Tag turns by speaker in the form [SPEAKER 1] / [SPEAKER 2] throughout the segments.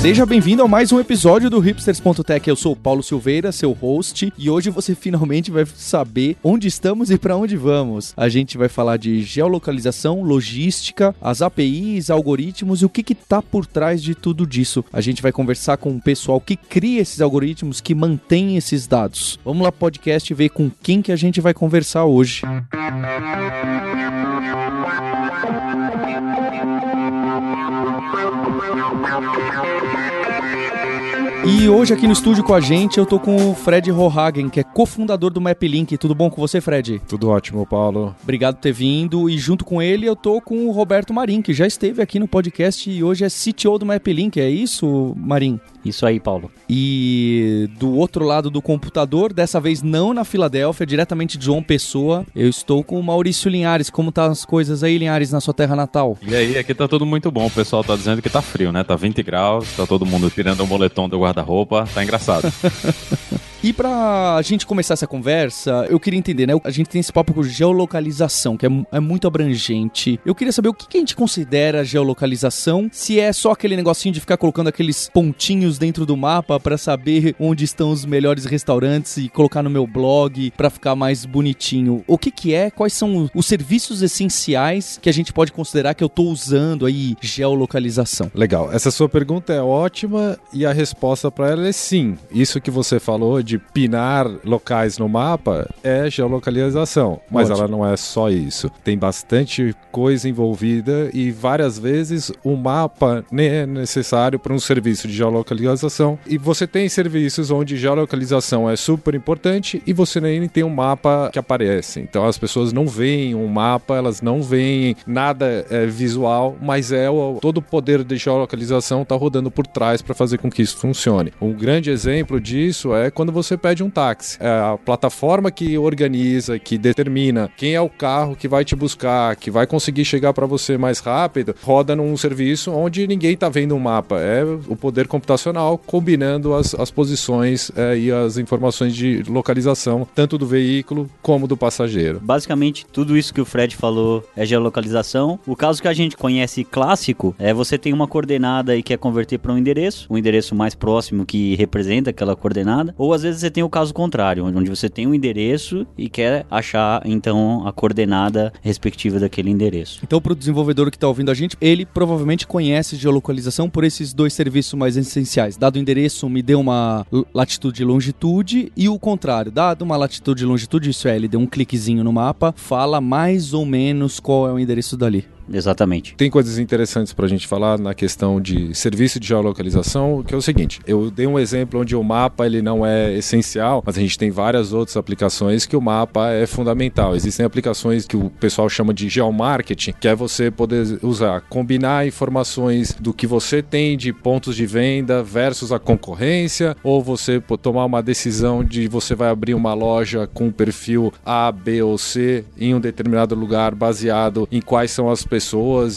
[SPEAKER 1] Seja bem-vindo a mais um episódio do Hipsters.tech. Eu sou o Paulo Silveira, seu host, e hoje você finalmente vai saber onde estamos e para onde vamos. A gente vai falar de geolocalização, logística, as APIs, algoritmos e o que que tá por trás de tudo disso. A gente vai conversar com o pessoal que cria esses algoritmos, que mantém esses dados. Vamos lá podcast ver com quem que a gente vai conversar hoje. E hoje aqui no estúdio com a gente eu tô com o Fred Rohagen, que é cofundador do MapLink. Tudo bom com você, Fred?
[SPEAKER 2] Tudo ótimo, Paulo.
[SPEAKER 1] Obrigado por ter vindo. E junto com ele eu tô com o Roberto Marim, que já esteve aqui no podcast e hoje é CTO do MapLink. É isso, Marim?
[SPEAKER 3] Isso aí, Paulo.
[SPEAKER 1] E do outro lado do computador, dessa vez não na Filadélfia, diretamente de João Pessoa, eu estou com o Maurício Linhares. Como tá as coisas aí, Linhares, na sua terra natal?
[SPEAKER 4] E aí, aqui tá tudo muito bom. O pessoal tá dizendo que tá frio, né? Tá 20 graus, tá todo mundo tirando o moletom do guarda-roupa. Tá engraçado.
[SPEAKER 1] E pra gente começar essa conversa, eu queria entender, né? A gente tem esse papo com geolocalização, que é, é muito abrangente. Eu queria saber o que, que a gente considera geolocalização, se é só aquele negocinho de ficar colocando aqueles pontinhos dentro do mapa para saber onde estão os melhores restaurantes e colocar no meu blog para ficar mais bonitinho. O que que é? Quais são os serviços essenciais que a gente pode considerar que eu tô usando aí geolocalização?
[SPEAKER 2] Legal. Essa sua pergunta é ótima e a resposta para ela é sim. Isso que você falou de pinar locais no mapa é geolocalização, mas
[SPEAKER 1] Ótimo.
[SPEAKER 2] ela não é só isso. Tem bastante coisa envolvida e várias vezes o mapa nem é necessário para um serviço de geolocalização. E você tem serviços onde geolocalização é super importante e você nem tem um mapa que aparece. Então as pessoas não veem um mapa, elas não veem nada é, visual, mas é o, todo o poder de geolocalização está rodando por trás para fazer com que isso funcione. Um grande exemplo disso é quando você pede um táxi. É a plataforma que organiza, que determina quem é o carro que vai te buscar, que vai conseguir chegar para você mais rápido, roda num serviço onde ninguém está vendo um mapa. É o poder computacional combinando as, as posições é, e as informações de localização, tanto do veículo como do passageiro.
[SPEAKER 3] Basicamente, tudo isso que o Fred falou é geolocalização. O caso que a gente conhece clássico é você tem uma coordenada e quer converter para um endereço, o endereço mais próximo que representa aquela coordenada, ou às vezes você tem o caso contrário, onde você tem um endereço e quer achar então a coordenada respectiva daquele endereço.
[SPEAKER 1] Então, para o desenvolvedor que está ouvindo a gente, ele provavelmente conhece geolocalização por esses dois serviços mais essenciais. Dado o endereço, me dê uma latitude e longitude, e o contrário, dado uma latitude e longitude, isso é, ele deu um cliquezinho no mapa, fala mais ou menos qual é o endereço dali.
[SPEAKER 3] Exatamente.
[SPEAKER 2] Tem coisas interessantes para a gente falar na questão de serviço de geolocalização, que é o seguinte: eu dei um exemplo onde o mapa ele não é essencial, mas a gente tem várias outras aplicações que o mapa é fundamental. Existem aplicações que o pessoal chama de geomarketing, que é você poder usar, combinar informações do que você tem de pontos de venda versus a concorrência, ou você tomar uma decisão de você vai abrir uma loja com perfil A, B ou C em um determinado lugar baseado em quais são as pessoas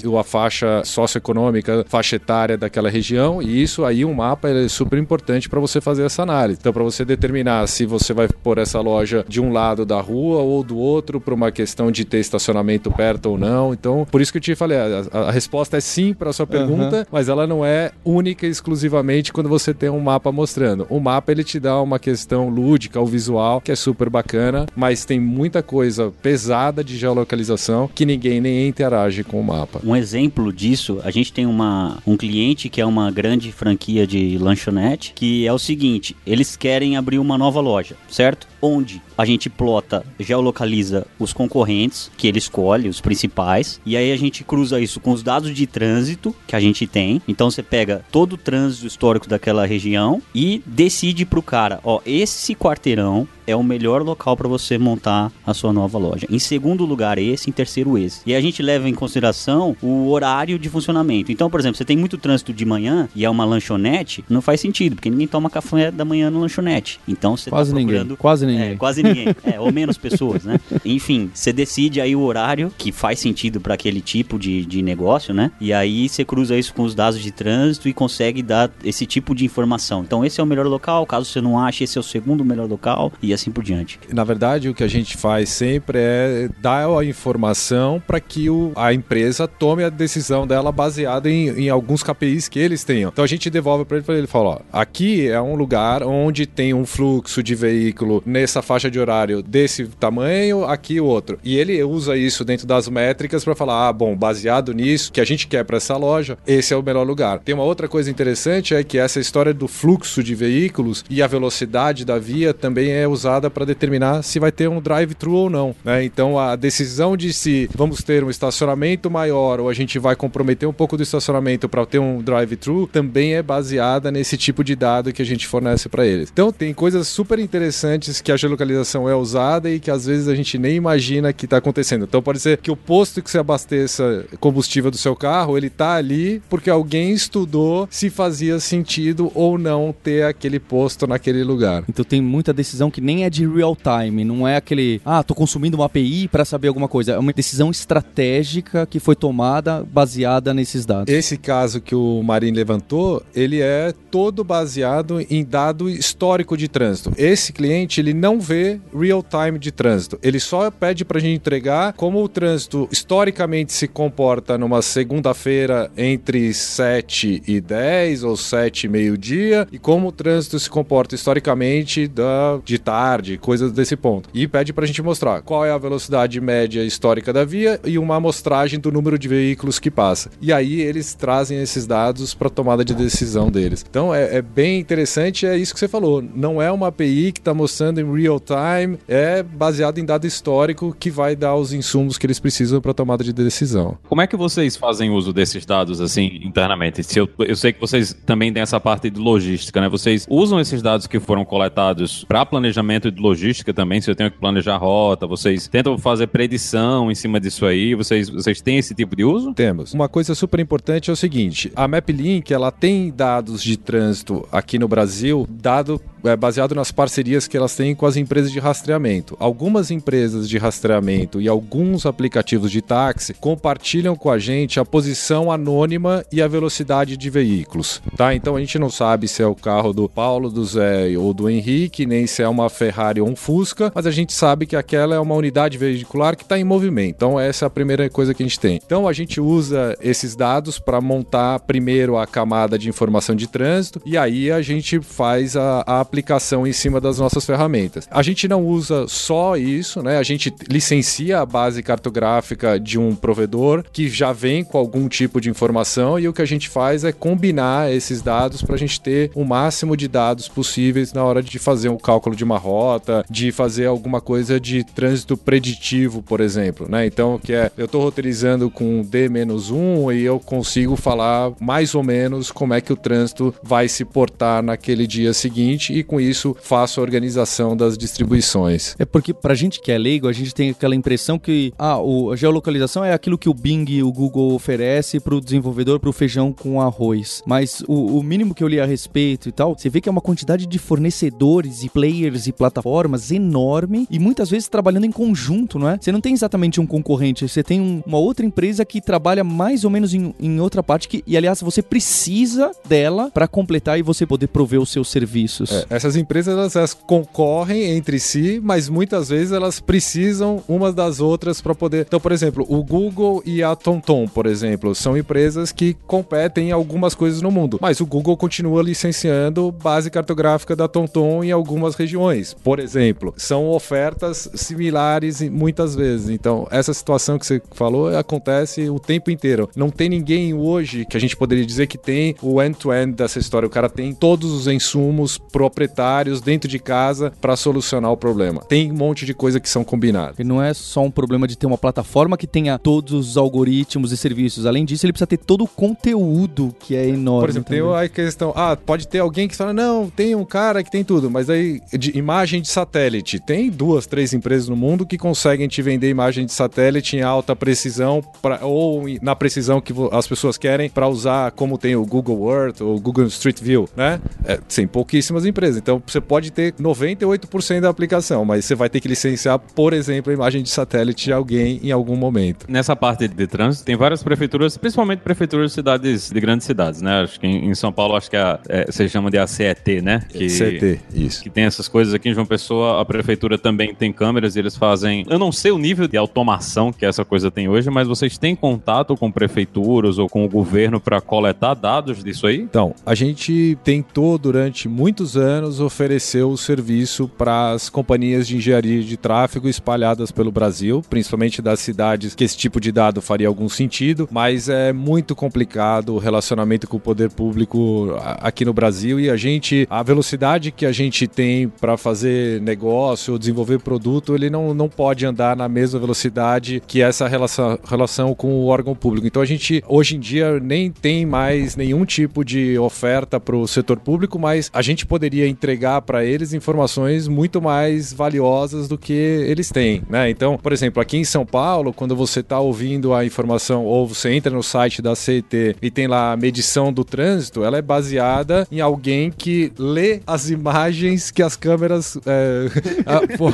[SPEAKER 2] ou a faixa socioeconômica, faixa etária daquela região, e isso aí um mapa é super importante para você fazer essa análise. Então, para você determinar se você vai pôr essa loja de um lado da rua ou do outro, para uma questão de ter estacionamento perto ou não. Então, por isso que eu te falei, a, a resposta é sim para a sua pergunta, uhum. mas ela não é única e exclusivamente quando você tem um mapa mostrando. O mapa ele te dá uma questão lúdica, o visual, que é super bacana, mas tem muita coisa pesada de geolocalização que ninguém nem interage com o mapa.
[SPEAKER 3] Um exemplo disso, a gente tem uma, um cliente que é uma grande franquia de lanchonete, que é o seguinte, eles querem abrir uma nova loja, certo? Onde a gente plota, geolocaliza os concorrentes que ele escolhe, os principais, e aí a gente cruza isso com os dados de trânsito que a gente tem. Então você pega todo o trânsito histórico daquela região e decide pro cara, ó, esse quarteirão é o melhor local para você montar a sua nova loja. Em segundo lugar, esse, em terceiro, esse. E a gente leva em consideração o horário de funcionamento. Então, por exemplo, você tem muito trânsito de manhã e é uma lanchonete, não faz sentido, porque ninguém toma café da manhã na lanchonete. Então você
[SPEAKER 1] Quase
[SPEAKER 3] tá
[SPEAKER 1] ninguém.
[SPEAKER 3] procurando
[SPEAKER 1] Quase ninguém.
[SPEAKER 3] É, quase ninguém. É, ou menos pessoas, né? Enfim, você decide aí o horário que faz sentido para aquele tipo de, de negócio, né? E aí você cruza isso com os dados de trânsito e consegue dar esse tipo de informação. Então esse é o melhor local, caso você não ache, esse é o segundo melhor local e assim por diante.
[SPEAKER 2] Na verdade, o que a gente faz sempre é dar a informação para que o, a empresa tome a decisão dela baseada em, em alguns KPIs que eles tenham. Então a gente devolve para ele para ele fala, ó, aqui é um lugar onde tem um fluxo de veículo nessa faixa de horário desse tamanho, aqui outro. E ele usa isso dentro das métricas para falar, ah, bom, baseado nisso que a gente quer para essa loja, esse é o melhor lugar. Tem uma outra coisa interessante é que essa história do fluxo de veículos e a velocidade da via também é usada para determinar se vai ter um drive-thru ou não. Né? Então a decisão de se vamos ter um estacionamento maior ou a gente vai comprometer um pouco do estacionamento para ter um drive-thru também é baseada nesse tipo de dado que a gente fornece para eles. Então tem coisas super interessantes que a geolocalização é usada e que às vezes a gente nem imagina que está acontecendo. Então pode ser que o posto que você abasteça combustível do seu carro, ele tá ali porque alguém estudou se fazia sentido ou não ter aquele posto naquele lugar.
[SPEAKER 1] Então tem muita decisão que nem é de real time, não é aquele, ah, tô consumindo uma API para saber alguma coisa. É uma decisão estratégica que foi tomada baseada nesses dados.
[SPEAKER 2] Esse caso que o Marim levantou, ele é todo baseado em dado histórico de trânsito. Esse cliente, ele não vê real time de trânsito. Ele só pede pra gente entregar como o trânsito historicamente se comporta numa segunda-feira entre 7 e 10 ou 7 e meio-dia e como o trânsito se comporta historicamente da, de tarde, coisas desse ponto. E pede pra gente mostrar qual é a velocidade média histórica da via e uma amostragem do número de veículos que passa. E aí eles trazem esses dados para tomada de decisão deles. Então é, é bem interessante, é isso que você falou. Não é uma API que está mostrando em real time, é baseado em dado histórico que vai dar os insumos que eles precisam para tomada de decisão.
[SPEAKER 4] Como é que vocês fazem uso desses dados assim internamente? Se eu, eu sei que vocês também têm essa parte de logística, né? Vocês usam esses dados que foram coletados para planejamento de logística também. Se eu tenho que planejar rota, vocês tentam fazer predição em cima disso aí. Vocês, vocês têm esse tipo de uso?
[SPEAKER 2] Temos. Uma coisa super importante é o seguinte: a MapLink ela tem dados de trânsito aqui no Brasil, dado é, baseado nas parcerias que elas têm com as empresas de rastreamento. Algumas empresas de rastreamento e alguns aplicativos de táxi compartilham com a gente a posição anônima e a velocidade de veículos, tá? Então a gente não sabe se é o carro do Paulo, do Zé ou do Henrique, nem se é uma Ferrari ou um Fusca, mas a gente sabe que aquela é uma unidade veicular que está em movimento. Então essa é a primeira coisa que a gente tem. Então a gente usa esses dados para montar primeiro a camada de informação de trânsito e aí a gente faz a, a aplicação em cima das nossas ferramentas. A gente não usa só isso, né? A gente licencia a base cartográfica de um provedor que já vem com algum tipo de informação e o que a gente faz é combinar esses dados para a gente ter o máximo de dados possíveis na hora de fazer um cálculo de uma rota, de fazer alguma coisa de trânsito preditivo, por exemplo, né? Então, que é eu estou roteirizando com D-1 e eu consigo falar mais ou menos como é que o trânsito vai se portar naquele dia seguinte e com isso faço a organização das distribuições.
[SPEAKER 1] É porque pra gente que é leigo, a gente tem aquela impressão que ah, o, a geolocalização é aquilo que o Bing e o Google oferece pro desenvolvedor pro feijão com arroz. Mas o, o mínimo que eu li a respeito e tal, você vê que é uma quantidade de fornecedores e players e plataformas enorme e muitas vezes trabalhando em conjunto, não é? Você não tem exatamente um concorrente, você tem um- uma outra empresa que trabalha mais ou menos em, em outra parte que, e aliás, você precisa dela pra completar e você poder prover os seus serviços.
[SPEAKER 2] É, essas empresas elas, elas concorrem entre si, mas muitas vezes elas precisam umas das outras para poder. Então, por exemplo, o Google e a TomTom, por exemplo, são empresas que competem em algumas coisas no mundo, mas o Google continua licenciando base cartográfica da TomTom em algumas regiões. Por exemplo, são ofertas similares muitas vezes. Então, essa situação que você falou acontece o tempo inteiro. Não tem ninguém hoje que a gente poderia dizer que tem o end-to-end dessa história. O cara tem todos os insumos proprietários dentro de casa para solucionar o problema. Tem um monte de coisa que são combinadas.
[SPEAKER 1] Porque não é só um problema de ter uma plataforma que tenha todos os algoritmos e serviços. Além disso, ele precisa ter todo o conteúdo que é enorme.
[SPEAKER 2] Por exemplo, tem
[SPEAKER 1] também.
[SPEAKER 2] a questão, ah, pode ter alguém que fala, não, tem um cara que tem tudo, mas aí de- imagem de satélite. Tem duas, três empresas no mundo que conseguem te vender imagem de satélite em alta precisão pra, ou na precisão que as pessoas querem para usar, como tem o Google Earth ou o Google Street View, né? É, sim, pouquíssimas empresas. Então você pode ter 98% da aplicação, mas você vai ter que licenciar, por exemplo, a imagem de satélite de alguém em algum momento.
[SPEAKER 4] Nessa parte de trânsito, tem várias prefeituras, principalmente prefeituras de cidades, de grandes cidades, né? Acho que em, São Paulo, acho que é, é, você chama de ACET, né? Que,
[SPEAKER 2] CET, isso.
[SPEAKER 4] Que tem essas coisas aqui em João Pessoa, a prefeitura também tem câmeras e eles fazem. Eu não sei o nível de automação que essa coisa tem hoje, mas vocês têm contato com prefeituras ou com o governo para coletar dados disso aí?
[SPEAKER 2] Então, a gente tentou durante muitos anos oferecer o serviço para as companhias de engenharia de tráfego espalhadas pelo Brasil, principalmente das cidades que esse tipo de dado faria algum sentido, mas é muito complicado o relacionamento com o poder público aqui no Brasil e a gente, a velocidade que a gente tem para fazer negócio ou desenvolver produto, ele não, não pode andar na mesma velocidade que essa relação, relação com o órgão público. Então a gente, hoje em dia, nem tem mais nenhum tipo de oferta para o setor público, mas a gente poderia entregar para eles informações muito mais valiosas do que eles têm, né? Então, por exemplo, aqui em São Paulo, quando você está ouvindo a informação ou você entra no site da CET e tem lá a medição do trânsito, ela é baseada em alguém que lê as imagens que as câmeras. É, a, pô,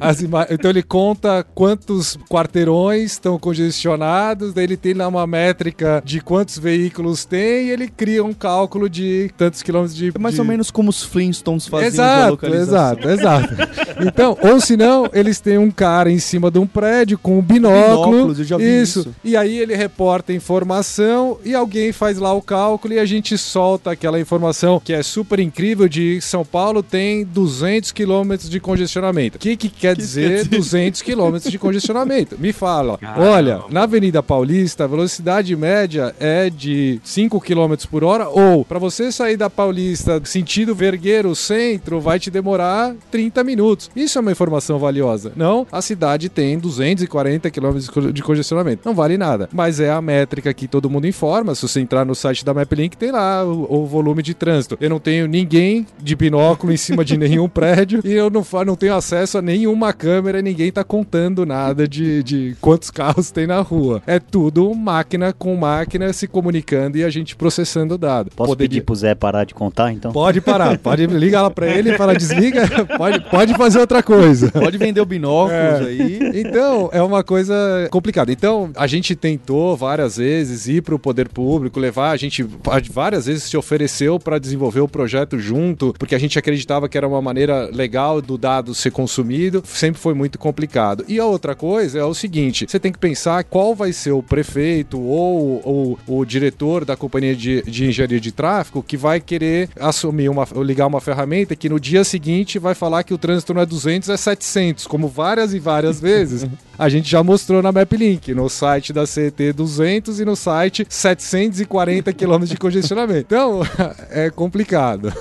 [SPEAKER 2] as ima então ele conta quantos quarteirões estão congestionados, daí ele tem lá uma métrica de quantos veículos tem e ele cria um cálculo de tantos quilômetros de.
[SPEAKER 1] É mais
[SPEAKER 2] de...
[SPEAKER 1] ou menos como os Flintstones faziam
[SPEAKER 2] exato, Exato, exato. Então, ou se não, eles têm um cara em cima de um prédio com um binóculo. Binóculos, eu já vi isso. isso. E aí ele reporta informação e alguém faz lá o cálculo e a gente solta aquela informação que é super incrível de São Paulo tem 200 quilômetros de congestionamento. O que, que quer que dizer, dizer 200 quilômetros de congestionamento? Me fala. Caramba. Olha, na Avenida Paulista, a velocidade média é de 5 km por hora ou para você sair da Paulista sentido Vergueiro Centro vai te demorar 30 minutos. Isso é uma informação valiosa. Não, a cidade tem 240 km de congestionamento. Não vale nada. Mas é a métrica que todo mundo informa. Se você entrar no site da MapLink, tem lá o, o volume de trânsito. Eu não tenho ninguém de binóculo em cima de nenhum prédio e eu não, não tenho acesso a nenhuma câmera e ninguém tá contando nada de, de quantos carros tem na rua. É tudo máquina com máquina se comunicando e a gente processando dado.
[SPEAKER 3] Posso pedir pro Zé parar de contar, então?
[SPEAKER 2] Pode parar. Pode ligar lá pra ele e falar desliga. Pode, pode fazer outra coisa.
[SPEAKER 1] Pode vender o binóculos é. aí.
[SPEAKER 2] Então, é uma coisa complicada. Então, a gente tentou várias vezes ir pro poder público, levar, a gente várias vezes se ofereceu para desenvolver o projeto junto, porque a gente acreditava que era uma maneira legal do dado ser consumido, sempre foi muito complicado. E a outra coisa é o seguinte: você tem que pensar qual vai ser o prefeito ou, ou o diretor da companhia de, de engenharia de tráfego que vai querer assumir uma, ligar uma ferramenta que no dia seguinte vai falar que o trânsito não é 200, é 700, como várias e várias vezes. A gente já mostrou na MapLink, no site da CET 200 e no site 740 km de congestionamento. Então, é complicado.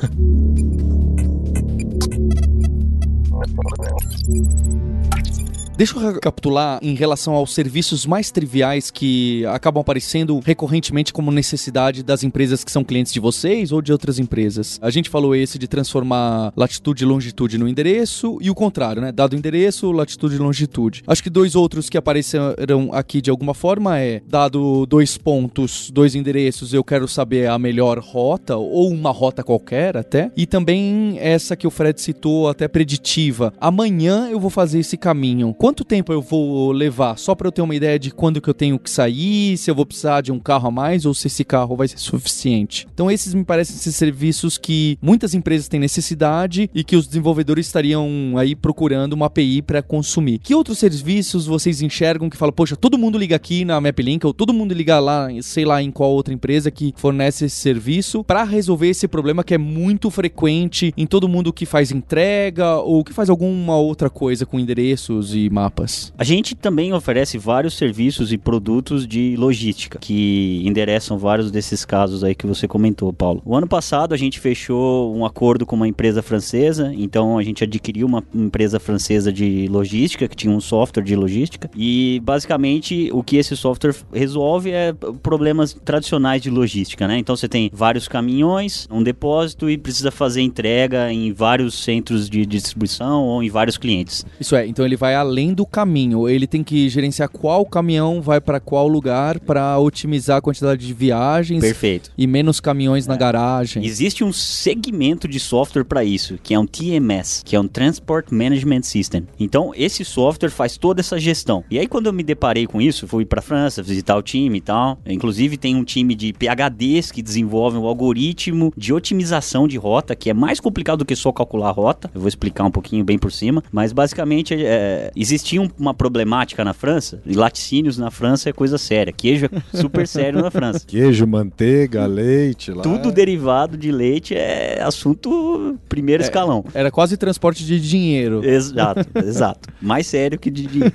[SPEAKER 1] Deixa eu recapitular em relação aos serviços mais triviais que acabam aparecendo recorrentemente como necessidade das empresas que são clientes de vocês ou de outras empresas. A gente falou esse de transformar latitude e longitude no endereço e o contrário, né? Dado o endereço, latitude e longitude. Acho que dois outros que apareceram aqui de alguma forma é dado dois pontos, dois endereços, eu quero saber a melhor rota ou uma rota qualquer até. E também essa que o Fred citou, até preditiva. Amanhã eu vou fazer esse caminho quanto tempo eu vou levar? Só para eu ter uma ideia de quando que eu tenho que sair, se eu vou precisar de um carro a mais ou se esse carro vai ser suficiente. Então esses me parecem ser serviços que muitas empresas têm necessidade e que os desenvolvedores estariam aí procurando uma API para consumir. Que outros serviços vocês enxergam que falam, poxa, todo mundo liga aqui na MapLink ou todo mundo liga lá, sei lá em qual outra empresa que fornece esse serviço para resolver esse problema que é muito frequente em todo mundo que faz entrega ou que faz alguma outra coisa com endereços e mapas?
[SPEAKER 3] A gente também oferece vários serviços e produtos de logística que endereçam vários desses casos aí que você comentou, Paulo. O ano passado a gente fechou um acordo com uma empresa francesa, então a gente adquiriu uma empresa francesa de logística que tinha um software de logística e basicamente o que esse software resolve é problemas tradicionais de logística, né? Então você tem vários caminhões, um depósito e precisa fazer entrega em vários centros de distribuição ou em vários clientes.
[SPEAKER 1] Isso é, então ele vai além do caminho, ele tem que gerenciar qual caminhão vai para qual lugar para otimizar a quantidade de viagens
[SPEAKER 3] Perfeito.
[SPEAKER 1] e menos caminhões na garagem.
[SPEAKER 3] Existe um segmento de software para isso, que é um TMS, que é um Transport Management System. Então, esse software faz toda essa gestão. E aí, quando eu me deparei com isso, fui para França visitar o time e tal. Inclusive, tem um time de PHDs que desenvolve um algoritmo de otimização de rota, que é mais complicado do que só calcular a rota. Eu vou explicar um pouquinho bem por cima. Mas, basicamente, é, existia um- uma problemática na França, e laticínios na França é coisa séria. Queijo é super sério na França.
[SPEAKER 2] Queijo, manteiga, leite lá.
[SPEAKER 3] Tudo derivado de leite é assunto primeiro escalão.
[SPEAKER 1] Era quase transporte de dinheiro.
[SPEAKER 3] Exato, exato. Mais sério que de dinheiro.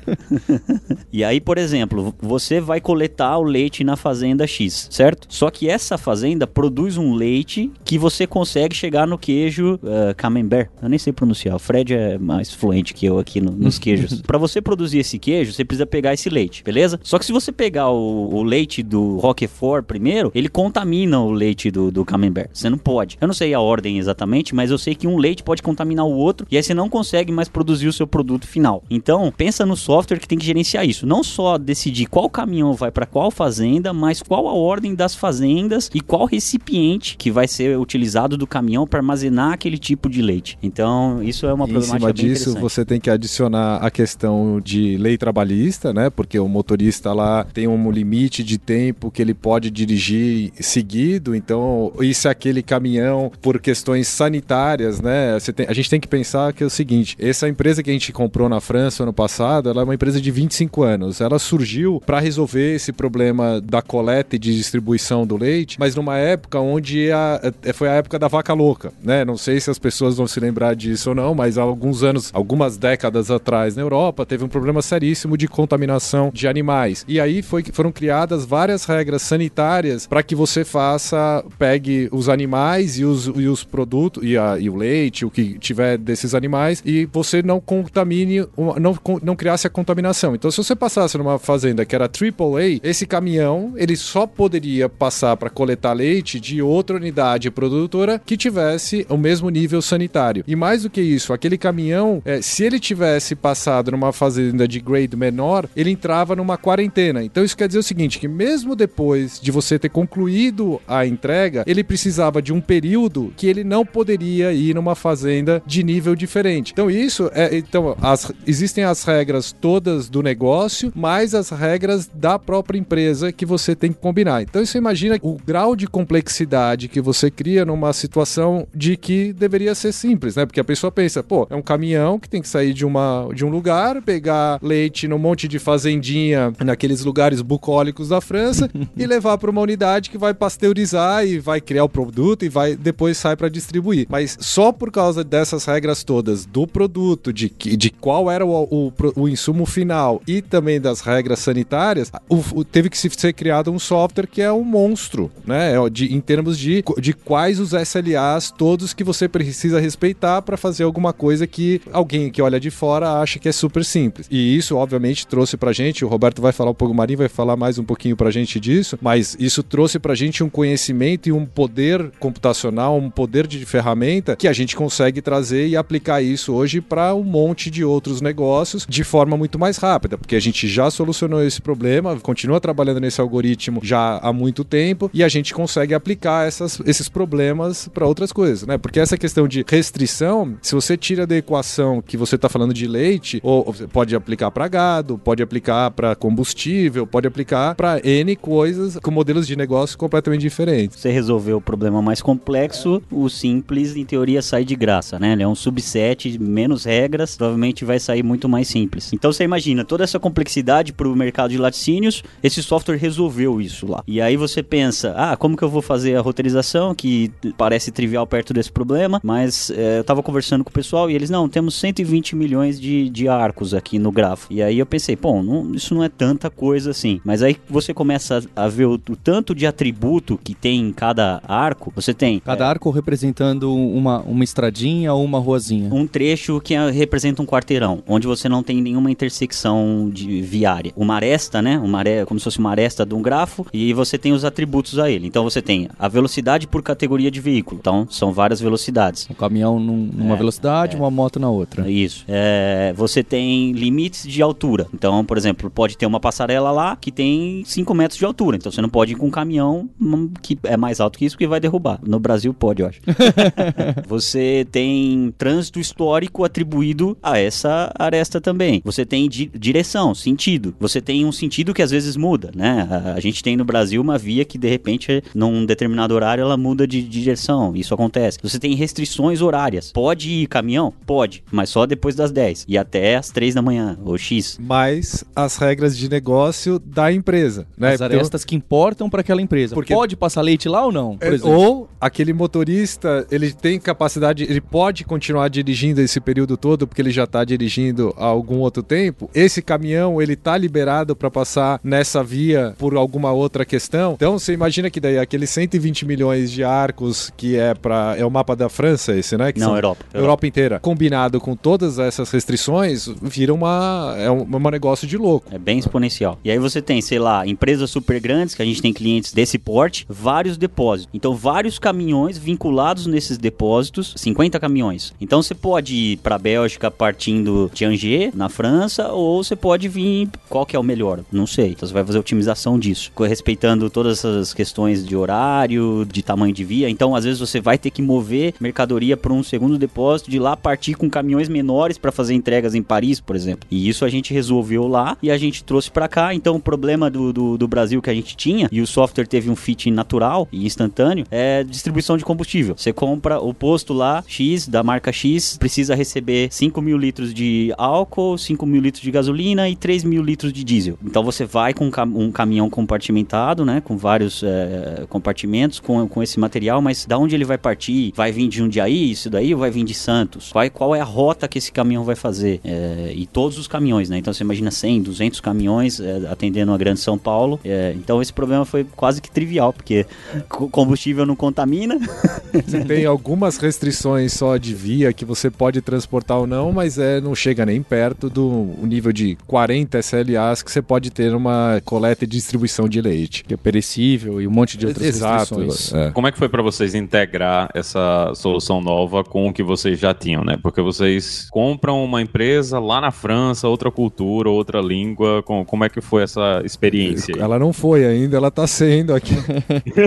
[SPEAKER 3] e aí, por exemplo, você vai coletar o leite na fazenda X, certo? Só que essa fazenda produz um leite que você consegue chegar no queijo uh, camembert. Eu nem sei pronunciar. O Fred é mais fluente que eu aqui no- nos queijos. Para você produzir esse queijo, você precisa pegar esse leite, beleza? Só que se você pegar o, o leite do Roquefort primeiro, ele contamina o leite do, do camembert. Você não pode. Eu não sei a ordem exatamente, mas eu sei que um leite pode contaminar o outro e aí você não consegue mais produzir o seu produto final. Então, pensa no software que tem que gerenciar isso. Não só decidir qual caminhão vai para qual fazenda, mas qual a ordem das fazendas e qual recipiente que vai ser utilizado do caminhão para armazenar aquele tipo de leite. Então, isso é uma
[SPEAKER 2] E em
[SPEAKER 3] problemática
[SPEAKER 2] cima disso, você tem que adicionar a questão de lei trabalhista, né? Porque o motorista lá tem um limite de tempo que ele pode dirigir seguido. Então, e se aquele caminhão, por questões sanitárias, né? Tem- a gente tem que pensar que é o seguinte: essa empresa que a gente comprou na França ano passado, ela é uma empresa de 25 anos. Ela surgiu para resolver esse problema da coleta e de distribuição do leite, mas numa época onde a- eh, foi a época da vaca louca, né? Não sei se as pessoas vão se lembrar disso ou não, mas há alguns anos, algumas décadas atrás na Europa, teve um problema seríssimo de contaminação de animais. E aí foi, foram criadas várias regras sanitárias para que você faça, pegue os animais e os, e os produtos, e, a- e o leite, o que tiver desses animais, e você não contamine, não, não criasse a contaminação. Então, se você passasse numa fazenda que era AAA, esse caminhão, ele só poderia passar para coletar leite de outra unidade produtora que tivesse o mesmo nível sanitário. E mais do que isso, aquele caminhão, eh, se ele tivesse passado numa fazenda de grade menor, ele entrava numa quarentena. Então isso quer dizer o seguinte, que mesmo depois de você ter concluído a entrega, ele precisava de um período que ele não poderia ir numa fazenda de nível diferente. Então isso é, então as- existem as regras todas do negócio, mais as regras da própria empresa que você tem que combinar. Então você imagina o grau de complexidade que você cria numa situação de que deveria ser simples, né? Porque a pessoa pensa, pô, é um caminhão que tem que sair de uma de um lugar, pegar leite num monte de fazendinha naqueles lugares bucólicos da França e levar para uma unidade que vai pasteurizar e vai criar o produto e vai depois sai para distribuir. Mas só por causa dessas regras todas do produto, de, que- de qual era o, o, o insumo final e também das regras sanitárias, o- teve que se- ser criado um software que é um monstro, né? É, de- em termos de, de quais os SLAs todos que você precisa respeitar para fazer alguma coisa que alguém que olha de fora acha que é super simples. E isso, obviamente, trouxe pra gente, o Roberto vai falar um pouco, Marinho vai falar mais um pouquinho pra gente disso, mas isso trouxe pra gente um conhecimento e um poder computacional, um poder de ferramenta que a gente consegue trazer e aplicar isso hoje para um monte de outros negócios de forma muito mais rápida, porque a gente já solucionou esse problema, continua trabalhando nesse algoritmo já há muito tempo e a gente consegue aplicar essas, esses problemas para outras coisas, né? Porque essa questão de restrição, se você tira da equação que você está falando de leite, ou pode aplicar para gado, pode aplicar para combustível, pode aplicar para N coisas com modelos de negócio completamente diferentes.
[SPEAKER 3] você resolver o problema mais complexo, o simples, em teoria, sai de graça, né? É um subset, menos regras, provavelmente vai sair muito mais simples. Então você imagina, toda essa complexidade para o mercado de laticínios, esse software resolveu isso lá. E aí você pensa, ah, como que eu vou fazer a roteirização, que parece trivial perto desse problema, mas é, eu tava conversando com o pessoal e eles, não, temos 120 milhões de, de ARPA arcos aqui no grafo. E aí eu pensei, bom, não, isso não é tanta coisa assim. Mas aí você começa a, ver o, o, tanto de atributo que tem em cada arco. Você tem.
[SPEAKER 1] Cada é, arco representando uma, uma estradinha ou uma ruazinha.
[SPEAKER 3] Um trecho que é, representa um quarteirão, onde você não tem nenhuma intersecção de viária. Uma aresta, né? Uma are, como se fosse uma aresta de um grafo, e você tem os atributos a ele. Então você tem a velocidade por categoria de veículo. Então são várias velocidades.
[SPEAKER 1] Um caminhão num, numa é, velocidade, é. uma moto na outra.
[SPEAKER 3] Isso. É, você tem limites de altura. Então, por exemplo, pode ter uma passarela lá que tem 5 metros de altura. Então você não pode ir com um caminhão hum, que é mais alto que isso que vai derrubar. No Brasil pode, eu acho. você tem trânsito histórico atribuído a essa aresta também. Você tem di direção, sentido. Você tem um sentido que às vezes muda, né? A, a, gente tem no Brasil uma via que de repente, num determinado horário, ela muda de, de direção. Isso acontece. Você tem restrições horárias. Pode ir caminhão? Pode, mas só depois das 10 e até as 3 da manhã, ou X.
[SPEAKER 2] Mas as regras de negócio da empresa, né?
[SPEAKER 1] As arestas então, que importam para aquela empresa. Porque pode passar leite lá ou não?
[SPEAKER 2] É, ou aquele motorista, ele tem capacidade, ele pode continuar dirigindo esse período todo porque ele já está dirigindo há algum outro tempo. Esse caminhão, ele tá liberado para passar nessa via por alguma outra questão. Então, você imagina que daí aqueles 120 milhões de arcos que é para é o mapa da França esse, né? Que
[SPEAKER 3] não, Europa,
[SPEAKER 2] Europa. Europa inteira. Combinado com todas essas restrições, vira uma é um, um negócio de louco.
[SPEAKER 3] É bem exponencial. E aí você tem, sei lá, empresas super grandes que a gente tem clientes desse porte, vários depósitos. Então, vários caminhões vinculados nesses depósitos, 50 caminhões. Então, você pode ir para Bélgica partindo de Angers, na França, ou você pode vir qual que é o melhor? Não sei. Então, você vai fazer otimização disso, respeitando todas essas questões de horário, de tamanho de via. Então, às vezes você vai ter que mover mercadoria para um segundo depósito, de lá partir com caminhões menores para fazer entregas em Paris, por exemplo. E isso a gente resolveu lá e a gente trouxe para cá. Então, o problema do, do, do Brasil que a gente tinha, e o software teve um fit natural e instantâneo, é distribuição de combustível. Você compra o posto lá, X, da marca X, precisa receber 5 mil litros de álcool, 5 mil litros de gasolina e 3 mil litros de diesel. Então você vai com um caminhão compartimentado, né? Com vários é, compartimentos com, com esse material, mas da onde ele vai partir? Vai vir de Jundiaí, isso daí, ou vai vir de Santos? Qual é a rota que esse caminhão vai fazer? É, e todos os caminhões, né? Então você imagina 100, 200 caminhões é, atendendo a grande São Paulo. É, então esse problema foi quase que trivial, porque combustível não contamina.
[SPEAKER 2] Você tem algumas restrições só de via que você pode transportar ou não, mas é, não chega nem perto do nível de 40 SLAs que você pode ter uma coleta e distribuição de leite.
[SPEAKER 1] Que é perecível e um monte de outras Exato, restrições.
[SPEAKER 4] É. Como é que foi para vocês integrar essa solução nova com o que vocês já tinham, né? Porque vocês compram uma empresa lá na França, outra cultura, outra língua. Como é que foi essa experiência?
[SPEAKER 2] Aí? Ela não foi ainda, ela tá sendo aqui.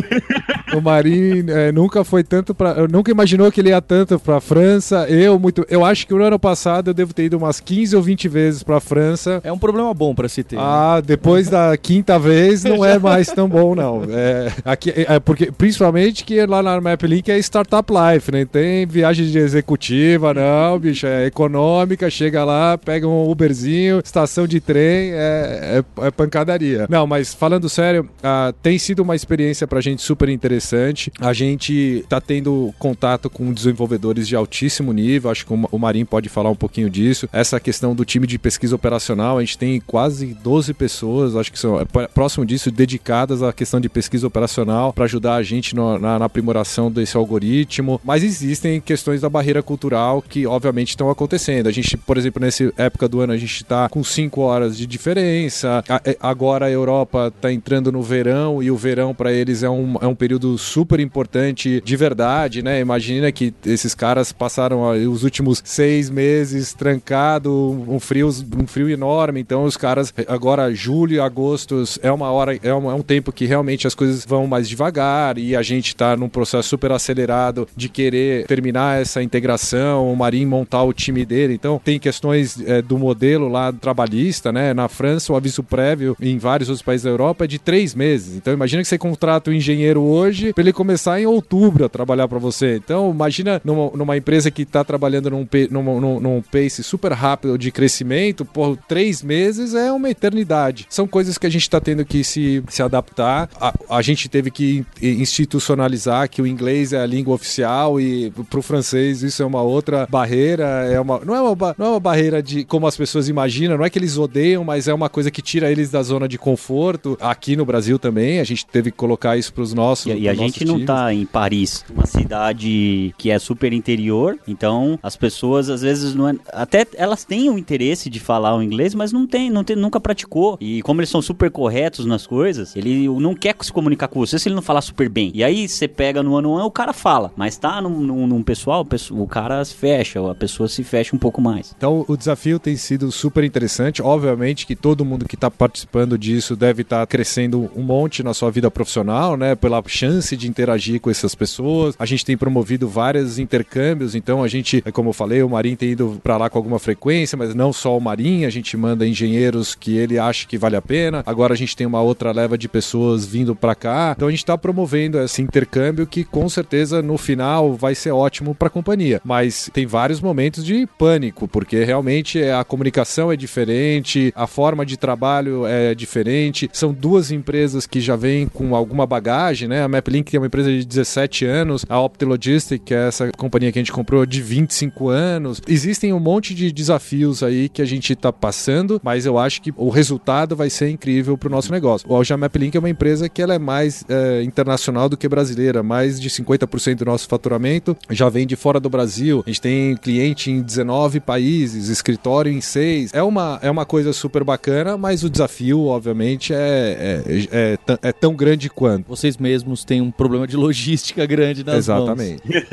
[SPEAKER 2] o Marinho é, nunca foi tanto para, nunca imaginou que ele ia tanto para França. Eu muito, eu acho que no ano passado eu devo ter ido umas 15 ou 20 vezes para França.
[SPEAKER 1] É um problema bom para se ter.
[SPEAKER 2] Né? Ah, né? depois da quinta vez não é mais tão bom não. É, aqui, é, porque principalmente que lá na Map Link é startup life, né? Tem viagem de executiva, não, bicho, é econômica, chega lá, pega um Uberzinho, estação de trem, é, é, é pancadaria. Não, mas falando sério, uh, tem sido uma experiência pra gente super interessante. A gente tá tendo contato com desenvolvedores de altíssimo nível, acho que o Marim pode falar um pouquinho disso. Essa questão do time de pesquisa operacional, a gente tem quase 12 pessoas, acho que são é, próximo disso, dedicadas à questão de pesquisa operacional para ajudar a gente no, na, na aprimoração desse algoritmo. Mas existem questões da barreira cultural que, obviamente, estão acontecendo. A gente, por exemplo, nessa época do ano, a gente está com 5 horas de diferença. É, agora a Europa está entrando no verão e o verão para eles é um, é um período super importante de verdade, né? Imagina que esses caras passaram os últimos seis meses trancado, um frio, um frio enorme. Então os caras agora julho, agosto é uma hora, é um, é um tempo que realmente as coisas vão mais devagar e a gente está num processo super acelerado de querer terminar essa integração, o Marim montar o time dele. Então tem questões é, do modelo lá trabalhista, né? Na França o aviso prévio em vários outros países da Europa é de três meses. Então imagina que você contrata um engenheiro hoje para ele começar em outubro a trabalhar para você. Então, imagina numa, numa empresa que está trabalhando num, num, num, num, pace super rápido de crescimento, por três meses é uma eternidade. São coisas que a gente está tendo que se, se adaptar. A, a gente teve que institucionalizar que o inglês é a língua oficial e para o francês isso é uma outra barreira. É uma, não, é uma, não é uma barreira de como as pessoas imaginam, não é que eles odeiam, mas é uma coisa que tira eles da zona de conforto. Aqui no Brasil também, a gente teve que colocar isso para os nossos.
[SPEAKER 3] E, e a gente não está em Paris, uma cidade que é super interior, então as pessoas às vezes não é, até elas têm o interesse de falar o inglês, mas não tem, não tem, nunca praticou. E como eles são super corretos nas coisas, ele não quer se comunicar com você se ele não falar super bem. E aí você pega no ano 1, o cara fala, mas tá num, num, num pessoal, o cara se fecha, a pessoa se fecha um pouco mais.
[SPEAKER 2] Então o desafio tem sido super interessante. Obviamente que todo mundo que está participando disso deve estar tá crescendo um monte na sua vida profissional, né? Pela chance de interagir com essas pessoas. A gente tem promovido vários intercâmbios, então a gente, como eu falei, o Marim tem ido para lá com alguma frequência, mas não só o Marim, a gente manda engenheiros que ele acha que vale a pena. Agora a gente tem uma outra leva de pessoas vindo para cá. Então a gente está promovendo esse intercâmbio que com certeza no final vai ser ótimo para a companhia. Mas tem vários momentos de pânico, porque realmente a comunicação é diferente, a forma de trabalho é diferente. São duas empresas que já vêm com alguma bagagem, né? A MapLink é uma empresa de 17 anos, a Optilogistic, que é essa companhia que a gente comprou de 25 anos. Existem um monte de desafios aí que a gente está passando, mas eu acho que o resultado vai ser incrível para o nosso negócio. Hoje a MapLink é uma empresa que ela é mais é, internacional do que brasileira, mais de 50% do nosso faturamento já vem de fora do Brasil. A gente tem cliente em 19 países, escritório em 6. É uma, é uma coisa super bacana, mas o desafio, obviamente, é, é, é, é tão grande quanto.
[SPEAKER 1] Vocês mesmos têm um problema de logística grande nas
[SPEAKER 2] Exatamente.
[SPEAKER 3] Mãos.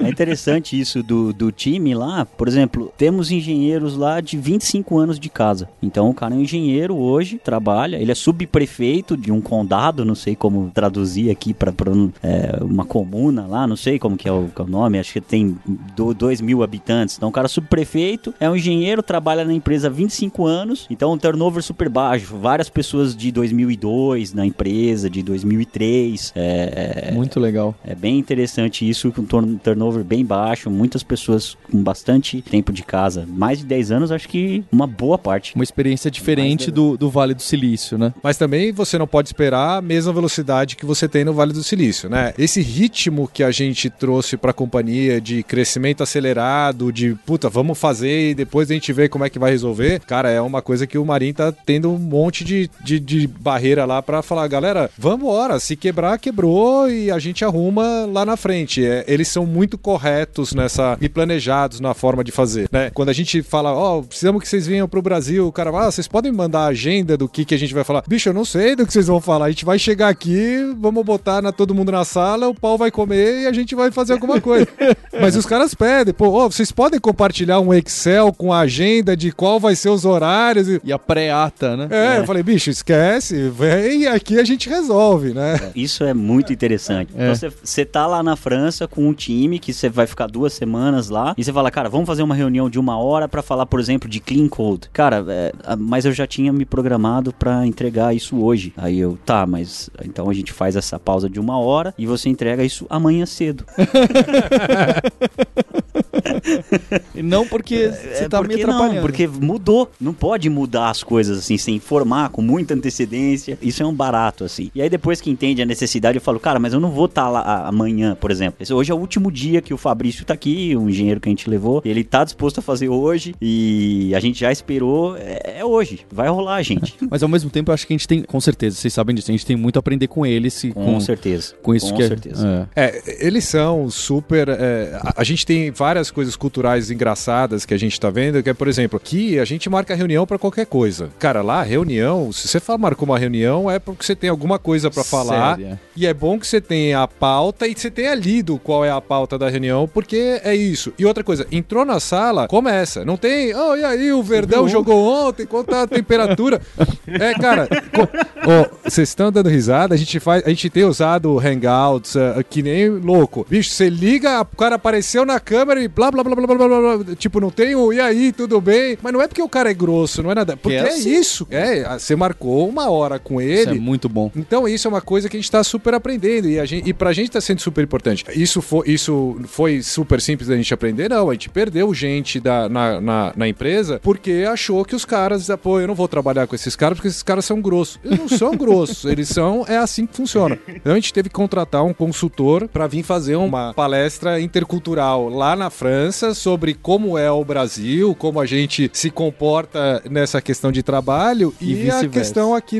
[SPEAKER 3] É interessante isso do, do time lá. Por exemplo, temos engenheiros lá de 25 anos de casa. Então o cara é um engenheiro hoje, trabalha, ele é subprefeito de um condado, não sei como traduzir aqui para é, uma comuna lá, não sei como que é o, que é o nome, acho que tem 2 mil habitantes. Então o cara é subprefeito, é um engenheiro, trabalha na empresa há 25 anos, então um turnover super baixo. Várias pessoas de 2002 na empresa, de 2003. É,
[SPEAKER 1] é, Muito legal.
[SPEAKER 3] É bem interessante isso, com um turnover bem baixo, muitas pessoas com bastante tempo de casa. Mais de 10 anos, acho que uma boa parte.
[SPEAKER 1] Uma experiência diferente do, do Vale do Silício, né?
[SPEAKER 2] Mas também você não pode esperar a mesma velocidade que você tem no Vale do Silício, né? Esse ritmo que a gente trouxe para a companhia de crescimento acelerado, de puta, vamos fazer e depois a gente vê como é que vai resolver, cara, é uma coisa que o Marim tá tendo um monte de, de, de barreira lá para falar, galera, vamos embora, se quebrar, quebrou e a gente arruma lá na frente. É, eles são muito corretos nessa e planejados na forma de fazer, né? Quando a gente fala, ó, oh, precisamos que vocês venham pro Brasil, o cara, ah, vocês podem mandar a agenda do que, que a gente vai falar. Bicho, eu não sei do que vocês vão falar. A gente vai chegar aqui, vamos botar na, todo mundo na sala, o pau vai comer e a gente vai fazer alguma coisa. Mas os caras pedem, pô, oh, vocês podem compartilhar um Excel com a agenda de qual vai ser os horários e,
[SPEAKER 1] e a pré-ata, né?
[SPEAKER 2] É, é, eu falei, bicho, esquece, vem e aqui a gente resolve, né?
[SPEAKER 3] É, isso é muito interessante. É. Então você tá lá na França com um time que você vai ficar duas semanas lá e você fala, cara, vamos fazer uma reunião de uma hora para falar, por exemplo, de clean code. Cara, é, mas eu já tinha me programado para entregar isso hoje. Aí eu, tá, mas então a gente faz essa pausa de uma hora e você entrega isso amanhã cedo.
[SPEAKER 1] não porque você é tá porque me atrapalhando.
[SPEAKER 3] Não, porque mudou. Não pode mudar as coisas assim, sem informar, com muita antecedência. Isso é um barato, assim. E aí depois que entende a necessidade, eu falo, cara, mas eu não vou estar tá lá amanhã, por exemplo. Esse hoje é o último dia que o Fabrício tá aqui, o engenheiro que a gente levou. Ele tá disposto a fazer hoje e a gente já esperou. É, é hoje. Vai rolar, gente.
[SPEAKER 1] mas ao mesmo tempo, eu acho que a gente tem, com certeza, vocês sabem disso, a gente tem muito a aprender com eles.
[SPEAKER 3] Com, com certeza.
[SPEAKER 1] Com isso
[SPEAKER 3] com
[SPEAKER 1] que é-
[SPEAKER 3] certeza.
[SPEAKER 2] É. é. eles são super. É, a, a gente tem várias coisas culturais engraçadas que a gente tá vendo, que é, por exemplo, que a gente marca reunião para qualquer coisa. Cara, lá, reunião, se você fala, marcou uma reunião, é porque você tem alguma coisa para falar. Séria. E é bom que você tenha a pauta e você tenha lido qual é a pauta da reunião, porque é isso. E outra coisa, entrou na sala, começa. Não tem, oh, e aí, o Verdão jogou ontem, quanto tá a temperatura? é, cara, vocês oh, estão dando risada, a gente faz, a gente tem usado Hangouts uh, que nem louco. Bicho, você liga, o cara apareceu na câmera e blá blá blá blá blá blá blá. Tipo, não tem o e aí, tudo bem? Mas não é porque o cara é grosso, não é nada. Porque
[SPEAKER 1] é
[SPEAKER 2] é,
[SPEAKER 1] assim.
[SPEAKER 2] isso. É, você marcou uma hora com
[SPEAKER 1] Isso é
[SPEAKER 2] ele.
[SPEAKER 1] muito bom.
[SPEAKER 2] Então isso é uma coisa que a gente tá super aprendendo e, a gente, e pra gente tá sendo super importante. Isso foi, isso foi super simples da gente aprender? Não, a gente perdeu gente da, na, na, na empresa porque achou que os caras, pô, eu não vou trabalhar com esses caras porque esses caras são grossos. Eles não são grossos, eles são, é assim que funciona. Então a gente teve que contratar um consultor pra vir fazer uma palestra intercultural lá na França sobre como é o Brasil, como a gente se comporta nessa questão de trabalho
[SPEAKER 1] E
[SPEAKER 2] e, a questão aqui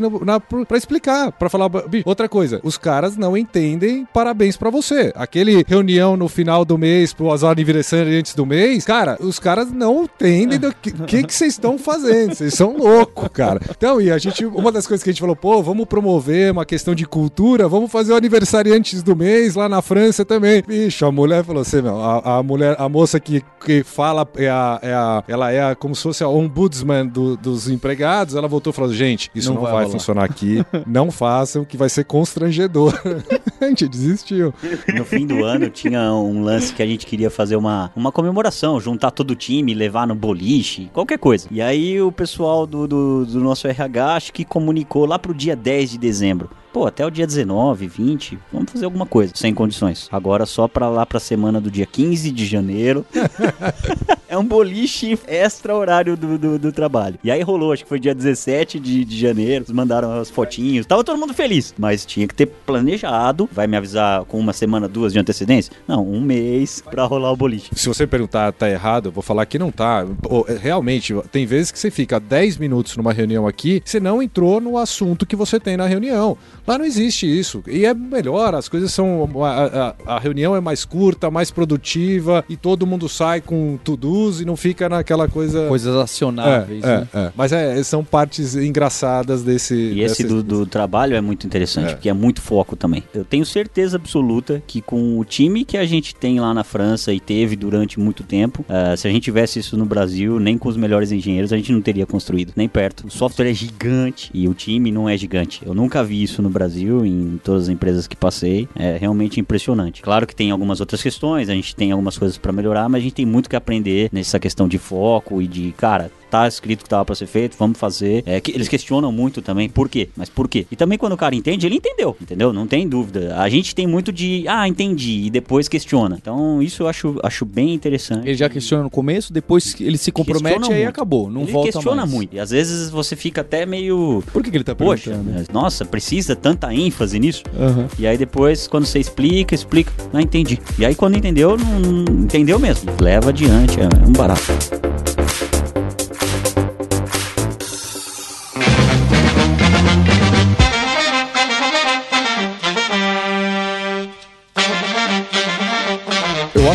[SPEAKER 2] pra explicar, pra falar. Outra coisa, os caras não entendem parabéns pra você. Aquele reunião no final do mês pro aniversário antes do mês, cara, os caras não entendem do que que que vocês estão fazendo. Vocês são loucos, cara. Então, e a gente, uma das coisas que a gente falou, pô, vamos promover uma questão de cultura, vamos fazer o aniversário antes do mês lá na França também. Bicho, a mulher falou assim, meu, a, a mulher, a moça que, que fala, é a, é a, ela é a, como se fosse a ombudsman do- dos empregados, ela voltou e falou, gente, isso
[SPEAKER 1] Não
[SPEAKER 2] não,
[SPEAKER 1] vai
[SPEAKER 2] vai, funcionar aqui, não façam, que vai ser constrangedor. desistiu.
[SPEAKER 3] No fim do ano tinha um lance que a gente queria fazer uma, uma comemoração, juntar todo o time, levar no boliche, qualquer coisa. E aí o pessoal do, do, do nosso RH acho que comunicou lá pro dia 10 de dezembro. Pô, até o dia 19, 20, vamos fazer alguma coisa, sem condições. Agora só pra lá pra semana do dia 15 de janeiro. é um boliche extra horário do, do, do trabalho. E aí rolou, acho que foi dia 17 de, de janeiro, mandaram as fotinhos, tava todo mundo feliz. Mas tinha que ter planejado, vai me avisar com uma semana, duas de antecedência? Não, um mês pra rolar o boliche.
[SPEAKER 2] Se você perguntar tá errado, eu vou falar que não tá. É, Realmente, tem vezes que você fica 10 minutos numa reunião aqui, você não entrou no assunto que você tem na reunião. Lá não existe isso. E é melhor, as coisas são. A, a- a reunião é mais curta, mais produtiva, e todo mundo sai com to-dos e não fica naquela coisa.
[SPEAKER 1] Coisas acionáveis,
[SPEAKER 2] é,
[SPEAKER 1] né?
[SPEAKER 2] é, é. Mas é, são partes engraçadas desse.
[SPEAKER 3] E esse
[SPEAKER 2] dessa-
[SPEAKER 3] do, do trabalho é muito interessante,
[SPEAKER 2] É.
[SPEAKER 3] porque é muito foco também. Eu tenho certeza absoluta que com o time que a gente tem lá na França e teve durante muito tempo, eh, se a gente tivesse isso no Brasil, nem com os melhores engenheiros, a gente não teria construído, nem perto. O software é gigante e o time não é gigante. Eu nunca vi isso no Brasil, em todas as empresas que passei. É realmente impressionante. Claro que tem algumas outras questões, a gente tem algumas coisas para melhorar, mas a gente tem muito que aprender nessa questão de foco e de, cara, tá escrito que tava pra ser feito, vamos fazer. É, que eles questionam muito também, por quê? Mas por quê? E também quando o cara entende, ele entendeu, entendeu? Não tem dúvida. A gente tem muito de, ah, entendi, e depois questiona. Então isso eu acho, acho bem interessante.
[SPEAKER 1] Ele já questiona no começo, depois ele se compromete
[SPEAKER 3] Questiona
[SPEAKER 1] e
[SPEAKER 3] muito.
[SPEAKER 1] acabou. Não
[SPEAKER 3] ele
[SPEAKER 1] volta
[SPEAKER 3] questiona
[SPEAKER 1] mais.
[SPEAKER 3] muito. E às vezes você fica até meio.
[SPEAKER 1] Por que, que ele tá
[SPEAKER 3] Poxa,
[SPEAKER 1] perguntando?
[SPEAKER 3] nossa, precisa tanta ênfase nisso?
[SPEAKER 1] Aham.
[SPEAKER 3] E aí depois, quando você explica, explica, não entendi. E aí quando entendeu, não, não entendeu mesmo. Leva adiante, é um barato.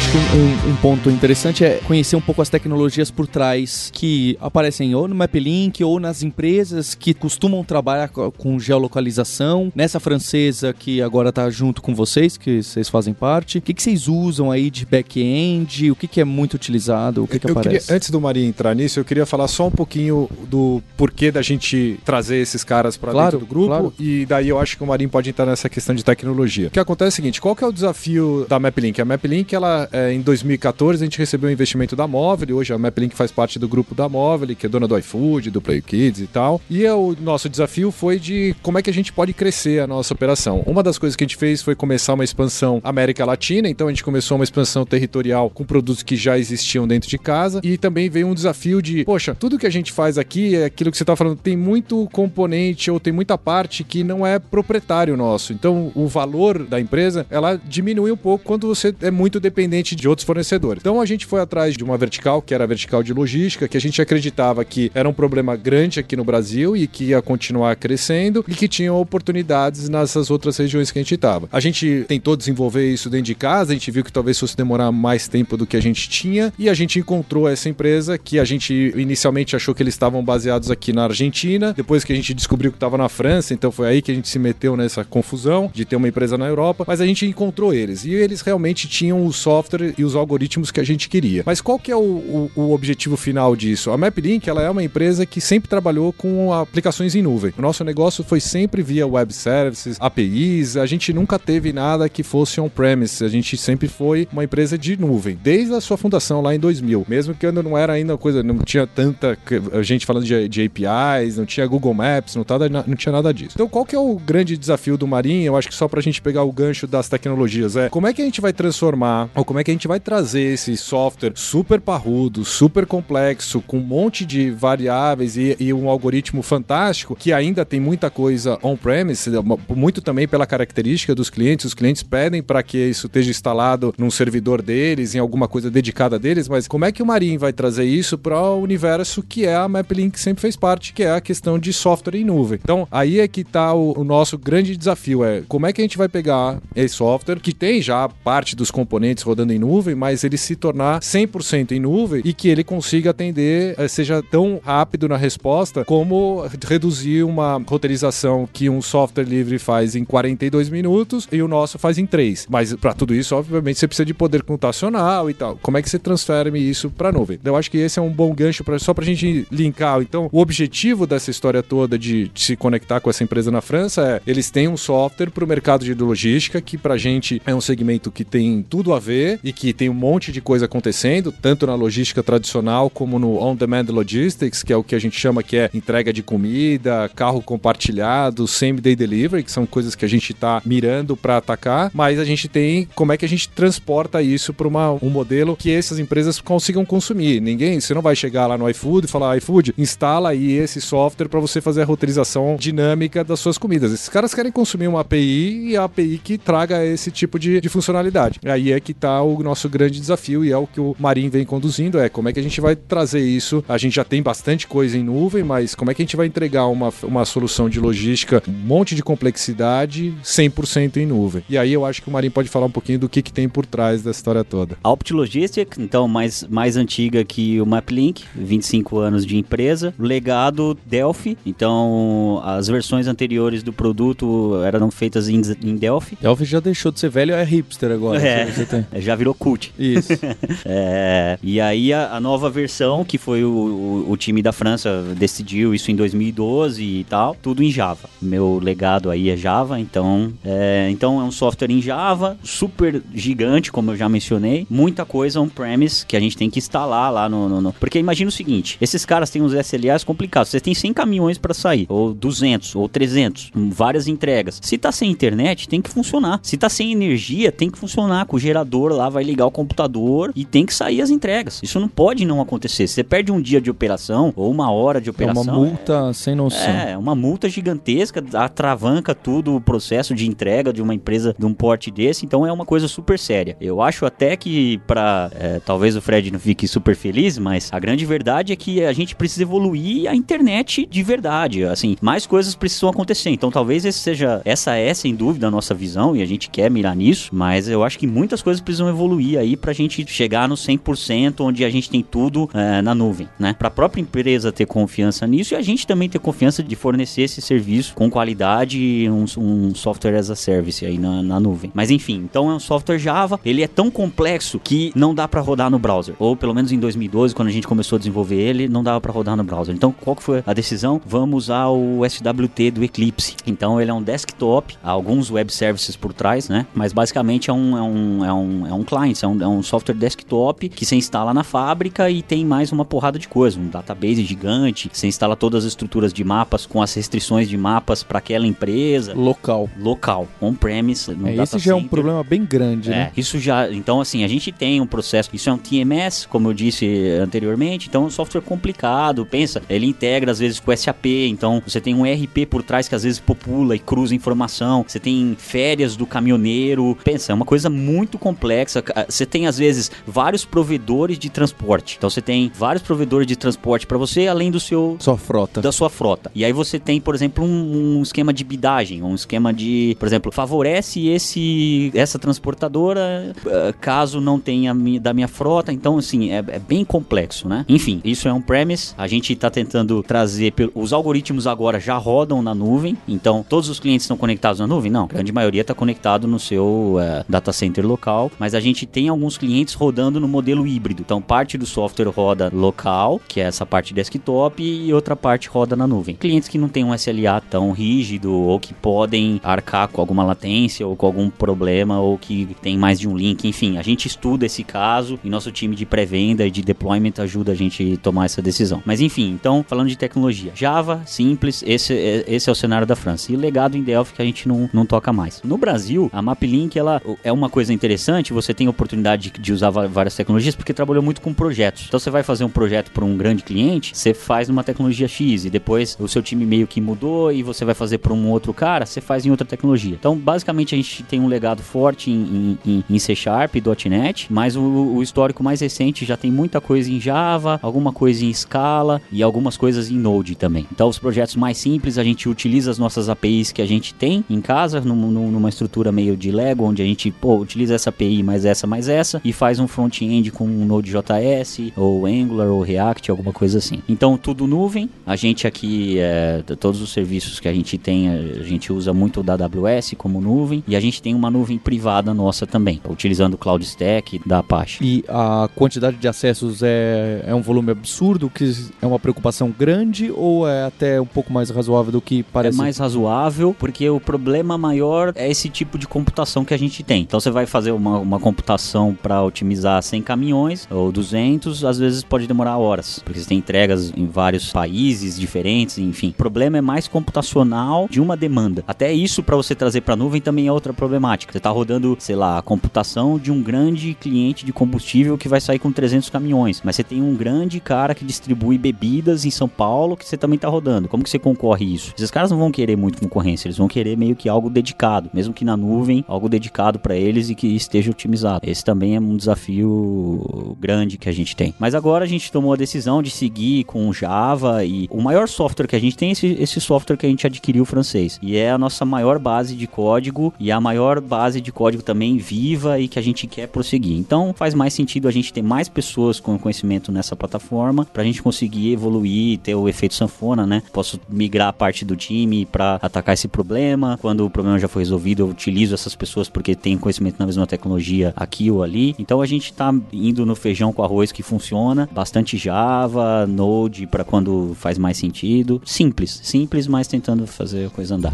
[SPEAKER 1] Acho que um, um- ponto interessante é conhecer um pouco as tecnologias por trás que aparecem ou no MapLink ou nas empresas que costumam trabalhar co- com geolocalização. Nessa francesa que agora tá junto com vocês, que vocês fazem parte. O que, que vocês usam aí de back-end? O que, que é muito utilizado? O que, que
[SPEAKER 2] eu queria,
[SPEAKER 1] aparece?
[SPEAKER 2] antes do Maria entrar nisso, eu queria falar só um pouquinho do porquê da gente trazer esses caras para
[SPEAKER 1] Claro,
[SPEAKER 2] dentro do grupo.
[SPEAKER 1] claro.
[SPEAKER 2] E daí eu acho que o Marinho pode entrar nessa questão de tecnologia. O que acontece é o seguinte: qual que é o desafio da MapLink? A MapLink, ela, é, em 2014, a gente recebeu um investimento da Móvel. Hoje a MapLink faz parte do grupo da Móvel, que é dona do iFood, do Play Kids e tal. E é, o nosso desafio foi de como é que a gente pode crescer a nossa operação. Uma das coisas que a gente fez foi começar uma expansão América Latina. Então a gente começou uma expansão territorial com produtos que já existiam dentro de casa. E também veio um desafio de, poxa, tudo que a gente faz aqui é aquilo que você tá falando, tem muito componente ou tem muita parte que não é proprietário nosso. Então o valor da empresa, ela diminui um pouco quando você é muito dependente de outros fornecedores. Então a gente foi atrás de uma vertical, que era a vertical de logística, que a gente acreditava que era um problema grande aqui no Brasil e que ia continuar crescendo e que tinha oportunidades nessas outras regiões que a gente estava. A gente tentou desenvolver isso dentro de casa, a gente viu que talvez fosse demorar mais tempo do que a gente tinha e a gente encontrou essa empresa que a gente inicialmente achou que eles estavam baseados aqui na Argentina, depois que a gente descobriu que estava na França, então foi aí que a gente se meteu nessa confusão de ter uma empresa na Europa, mas a gente encontrou eles e eles realmente tinham o software software e os algoritmos que a gente queria. Mas qual que é o, o, o objetivo final disso? A MapLink ela é uma empresa que sempre trabalhou com aplicações em nuvem. O nosso negócio foi sempre via web services, APIs, a gente nunca teve nada que fosse on-premise, a gente sempre foi uma empresa de nuvem, desde a sua fundação lá em 2000. Mesmo que não era ainda coisa, não tinha tanta gente falando de, de APIs, não tinha Google Maps, não, tava, não tinha nada disso. Então qual que é o grande desafio do Marinho? Eu acho que só pra gente pegar o gancho das tecnologias é como é que a gente vai transformar, ou como é que a gente vai trazer esse software super parrudo, super complexo, com um monte de variáveis e, e um algoritmo fantástico, que ainda tem muita coisa on-premise, muito também pela característica dos clientes. Os clientes pedem para que isso esteja instalado num servidor deles, em alguma coisa dedicada deles, mas como é que o Marin vai trazer isso para o universo que é a MapLink que sempre fez parte, que é a questão de software em nuvem. Então, aí é que está o, o nosso grande desafio, é como é que a gente vai pegar esse software que tem já parte dos componentes rodando em nuvem, mas ele se tornar 100% em nuvem e que ele consiga atender, eh, seja tão rápido na resposta como reduzir uma roteirização que um software livre faz em 42 minutos e o nosso faz em 3. Mas para tudo isso, obviamente, você precisa de poder computacional e tal. Como é que você transfere isso para nuvem? Eu acho que esse é um bom gancho pra, só para a gente linkar. Então, o objetivo dessa história toda de, de se conectar com essa empresa na França é eles têm um software para o mercado de logística que para a gente é um segmento que tem tudo a ver e que tem um monte de coisa acontecendo, tanto na logística tradicional como no on-demand logistics, que é o que a gente chama que é entrega de comida, carro compartilhado, same-day delivery, que são coisas que a gente está mirando para atacar, mas a gente tem como é que a gente transporta isso para um modelo que essas empresas consigam consumir. Ninguém, você não vai chegar lá no iFood e falar, iFood, instala aí esse software para você fazer a roteirização dinâmica das suas comidas. Esses caras querem consumir uma API e a API que traga esse tipo de, de funcionalidade. Aí é que está o nosso grande desafio e é o que o Marim vem conduzindo, é como é que a gente vai trazer isso. A gente já tem bastante coisa em nuvem, mas como é que a gente vai entregar uma, uma solução de logística, um monte de complexidade, 100% em nuvem. E aí eu acho que o Marim pode falar um pouquinho do que, que tem por trás da história toda.
[SPEAKER 3] A Opt Logistic, então mais, mais antiga que o MapLink, 25 anos de empresa. Legado Delphi, então as versões anteriores do produto eram feitas em, em Delphi.
[SPEAKER 1] Delphi já deixou de ser velho, é hipster agora.
[SPEAKER 3] É, já virou cult.
[SPEAKER 1] Isso.
[SPEAKER 3] é, e aí a, a, nova versão, que foi o, o, o time da França decidiu isso em 2012 e tal, tudo em Java. Meu legado aí é Java, então é, então é um software em Java, super gigante, como eu já mencionei, muita coisa on-premise que a gente tem que instalar lá no, no, no, Porque imagina o seguinte, esses caras têm uns SLAs complicados, você tem 100 caminhões para sair, ou 200, ou 300, várias entregas. Se tá sem internet, tem que funcionar. Se tá sem energia, tem que funcionar, com o gerador lá vai ligar o computador e tem que sair as entregas. Isso não pode não acontecer. Você perde um dia de operação, ou uma hora de operação.
[SPEAKER 1] É uma multa é, sem noção.
[SPEAKER 3] É, uma multa gigantesca, atravanca tudo o processo de entrega de uma empresa de um porte desse, então é uma coisa super séria. Eu acho até que para é, talvez o Fred não fique super feliz, mas a grande verdade é que a gente precisa evoluir a internet de verdade, assim, mais coisas precisam acontecer. Então talvez esse seja essa é sem dúvida a nossa visão e a gente quer mirar nisso, mas eu acho que muitas coisas precisam evoluir aí pra gente chegar no 100% onde a gente tem tudo é, na nuvem, né? Pra própria empresa ter confiança nisso e a gente também ter confiança de fornecer esse serviço com qualidade e um, um software as a service aí na, na nuvem. Mas enfim, então é um software Java, ele é tão complexo que não dá para rodar no browser. Ou pelo menos em 2012, quando a gente começou a desenvolver ele, não dava para rodar no browser. Então, qual que foi a decisão? Vamos usar o SWT do Eclipse. Então, ele é um desktop, alguns web services por trás, né? Mas basicamente é um, é um, é um, é um client, é um, é um software desktop que você instala na fábrica e tem mais uma porrada de coisa, um database gigante, você instala todas as estruturas de mapas com as restrições de mapas para aquela empresa.
[SPEAKER 1] Local.
[SPEAKER 3] Local, on-premise,
[SPEAKER 1] é, Esse já é um problema bem grande,
[SPEAKER 3] é,
[SPEAKER 1] né?
[SPEAKER 3] Isso já, então assim, a gente tem um processo, isso é um TMS, como eu disse anteriormente, então é um software complicado, pensa, ele integra às vezes com SAP, então você tem um RP por trás que às vezes popula e cruza informação, você tem férias do caminhoneiro, pensa, é uma coisa muito complexa, você tem às vezes vários provedores de transporte, então você tem vários provedores de transporte para você, além do seu...
[SPEAKER 1] Sua frota.
[SPEAKER 3] Da sua frota. E aí você tem, por exemplo, um, um esquema de bidagem, um esquema de, por exemplo, favorece esse essa transportadora eh, caso não tenha da minha frota. Então, assim, é, é bem complexo, né? Enfim, isso é um premise. A gente está tentando trazer. Os algoritmos agora já rodam na nuvem. Então, todos os clientes estão conectados na nuvem? Não. A grande maioria está conectado no seu uh, data center local. Mas a gente gente tem alguns clientes rodando no modelo híbrido. Então, parte do software roda local, que é essa parte desktop, e outra parte roda na nuvem. Clientes que não têm um SLA tão rígido ou que podem arcar com alguma latência ou com algum problema ou que tem mais de um link, enfim, a gente estuda esse caso e nosso time de pré-venda e de deployment ajuda a gente a tomar essa decisão. Mas enfim, então, falando de tecnologia, Java, simples, esse, é, esse é o cenário da França. E legado em Delphi que a gente não, não toca mais. No Brasil, a MapLink, ela é uma coisa interessante, você tem oportunidade de, usar várias tecnologias porque trabalhou muito com projetos. Então você vai fazer um projeto para um grande cliente, você faz numa tecnologia X e depois o seu time meio que mudou e você vai fazer para um outro cara, você faz em outra tecnologia. Então, basicamente, a gente tem um legado forte em, em, em C Sharp e .NET, mas o, o, histórico mais recente já tem muita coisa em Java, alguma coisa em Scala e algumas coisas em Node também. Então, os projetos mais simples, a gente utiliza as nossas APIs que a gente tem em casa, num, numa estrutura meio de Lego, onde a gente pô, utiliza essa API mais essa mais essa e faz um front-end com um Node.js ou Angular ou React, alguma coisa assim. Então, tudo nuvem. A gente aqui, é, todos os serviços que a gente tem, a gente usa muito da AWS como nuvem e a gente tem uma nuvem privada nossa também, utilizando o Cloud Stack da Apache.
[SPEAKER 1] E a quantidade de acessos é, é um volume absurdo, que é uma preocupação grande ou é até um pouco mais razoável do que parece?
[SPEAKER 3] É mais razoável, porque o problema maior é esse tipo de computação que a gente tem. Então você vai fazer uma, uma computação para otimizar 100 caminhões ou 200, às vezes pode demorar horas, porque você tem entregas em vários países diferentes, enfim. O problema é mais computacional de uma demanda. Até isso para você trazer para nuvem também é outra problemática. Você está rodando, sei lá, a computação de um grande cliente de combustível que vai sair com 300 caminhões, mas você tem um grande cara que distribui bebidas em São Paulo que você também está rodando. Como que você concorre isso? Esses caras não vão querer muito concorrência, eles vão querer meio que algo dedicado, mesmo que na nuvem, algo dedicado para eles e que esteja otimizado. Esse também é um desafio grande que a gente tem. Mas agora a gente tomou a decisão de seguir com Java e o maior software que a gente tem é esse, esse software que a gente adquiriu francês. E é a nossa maior base de código e a maior base de código também viva e que a gente quer prosseguir. Então faz mais sentido a gente ter mais pessoas com conhecimento nessa plataforma para a gente conseguir evoluir, ter o efeito sanfona, né? Posso migrar parte do time para atacar esse problema. Quando o problema já foi resolvido, eu utilizo essas pessoas porque têm conhecimento na mesma tecnologia aqui ou ali. Então a gente está indo no feijão com arroz que funciona, bastante Java, Node para quando faz mais sentido. Simples, simples, mas tentando fazer a coisa andar.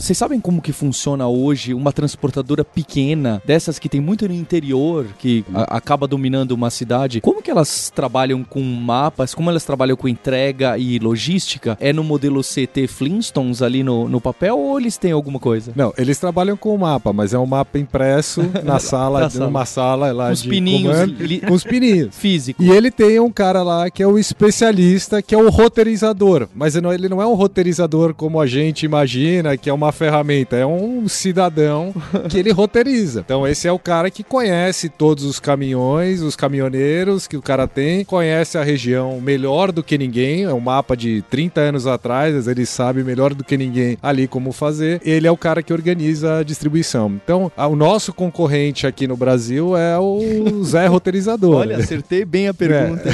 [SPEAKER 1] Vocês sabem como que funciona hoje uma transportadora pequena, dessas que tem muito no interior, que a, acaba dominando uma cidade? Como que elas trabalham com mapas? Como elas trabalham com entrega e logística? É no modelo CT Flintstones ali no, no papel ou eles têm alguma coisa?
[SPEAKER 2] Não, eles trabalham com o mapa, mas é um mapa impresso na sala, numa sala lá
[SPEAKER 1] com os pininhos,
[SPEAKER 2] comando, com os pininhos.
[SPEAKER 1] Físico.
[SPEAKER 2] E ele tem um cara lá que é o especialista, que é o roteirizador. Mas ele não é um roteirizador como a gente imagina, que é uma ferramenta, é um cidadão que ele roteiriza. Então esse é o cara que conhece todos os caminhões, os caminhoneiros que o cara tem, conhece a região melhor do que ninguém, é um mapa de 30 anos atrás, ele sabe melhor do que ninguém ali como fazer. Ele é o cara que organiza a distribuição. Então, o nosso concorrente aqui no Brasil é o Zé Roteirizador.
[SPEAKER 1] Olha, acertei bem a pergunta.
[SPEAKER 4] É.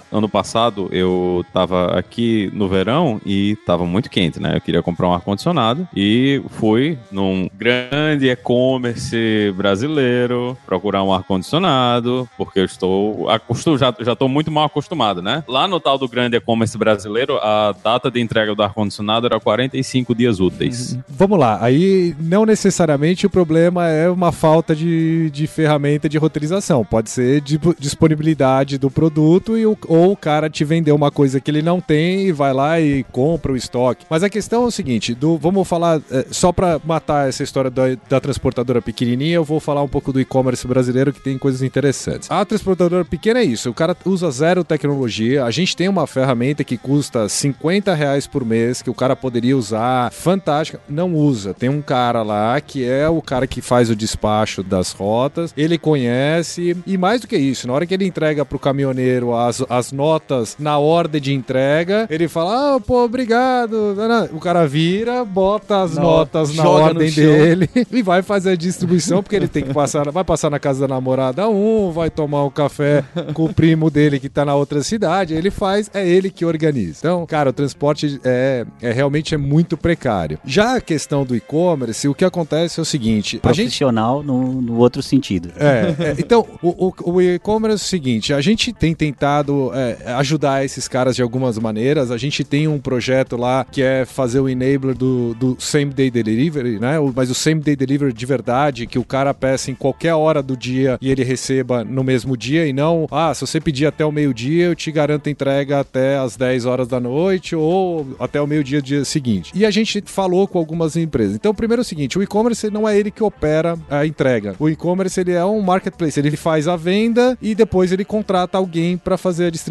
[SPEAKER 4] ano passado eu tava aqui no verão e tava muito quente, né? Eu queria comprar um ar-condicionado e fui num grande e-commerce brasileiro procurar um ar-condicionado, porque eu estou acostumado, já, já tô muito mal acostumado, né? Lá no tal do grande e-commerce brasileiro, a data de entrega do ar-condicionado era 45 dias úteis.
[SPEAKER 2] Uhum. Vamos lá, aí não necessariamente o problema é uma falta de, de ferramenta de roteirização, pode ser de disponibilidade do produto e o, ou o cara te vendeu uma coisa que ele não tem e vai lá e compra o estoque. Mas a questão é o seguinte, do, vamos falar, é, só para matar essa história da, da, transportadora pequenininha, eu vou falar um pouco do e-commerce brasileiro que tem coisas interessantes. A transportadora pequena é isso, o cara usa zero tecnologia, a gente tem uma ferramenta que custa 50 reais por mês, que o cara poderia usar, fantástica, não usa. Tem um cara lá que é o cara que faz o despacho das rotas, ele conhece, e mais do que isso, na hora que ele entrega pro caminhoneiro as, as notas na ordem de entrega. Ele fala, ah, pô, obrigado. O cara vira, bota as
[SPEAKER 1] Na
[SPEAKER 2] notas na ordem dele e vai fazer a distribuição, porque ele tem que passar, vai passar na casa da namorada um, vai tomar um café com o primo dele que tá na outra cidade. Ele faz, é ele que organiza. Então, cara, o transporte é, é realmente é muito precário. Já a questão do e-commerce, o que acontece é o seguinte: a gente
[SPEAKER 3] Profissional no, no outro sentido.
[SPEAKER 2] é, é, então, o, o- o e-commerce é o seguinte: a gente tem tentado é, ajudar esses caras de algumas maneiras. A gente tem um projeto lá que é fazer o enabler do, do same day delivery, né? Mas o same day delivery de verdade, que o cara peça em qualquer hora do dia e ele receba no mesmo dia, e não, ah, se você pedir até o meio-dia, eu te garanto entrega até as 10 horas da noite ou até o meio-dia do dia seguinte. E a gente falou com algumas empresas. Então, primeiro é o seguinte: o e-commerce não é ele que opera a entrega. O e-commerce ele é um marketplace, ele faz a venda e depois ele contrata alguém para fazer a distribuição.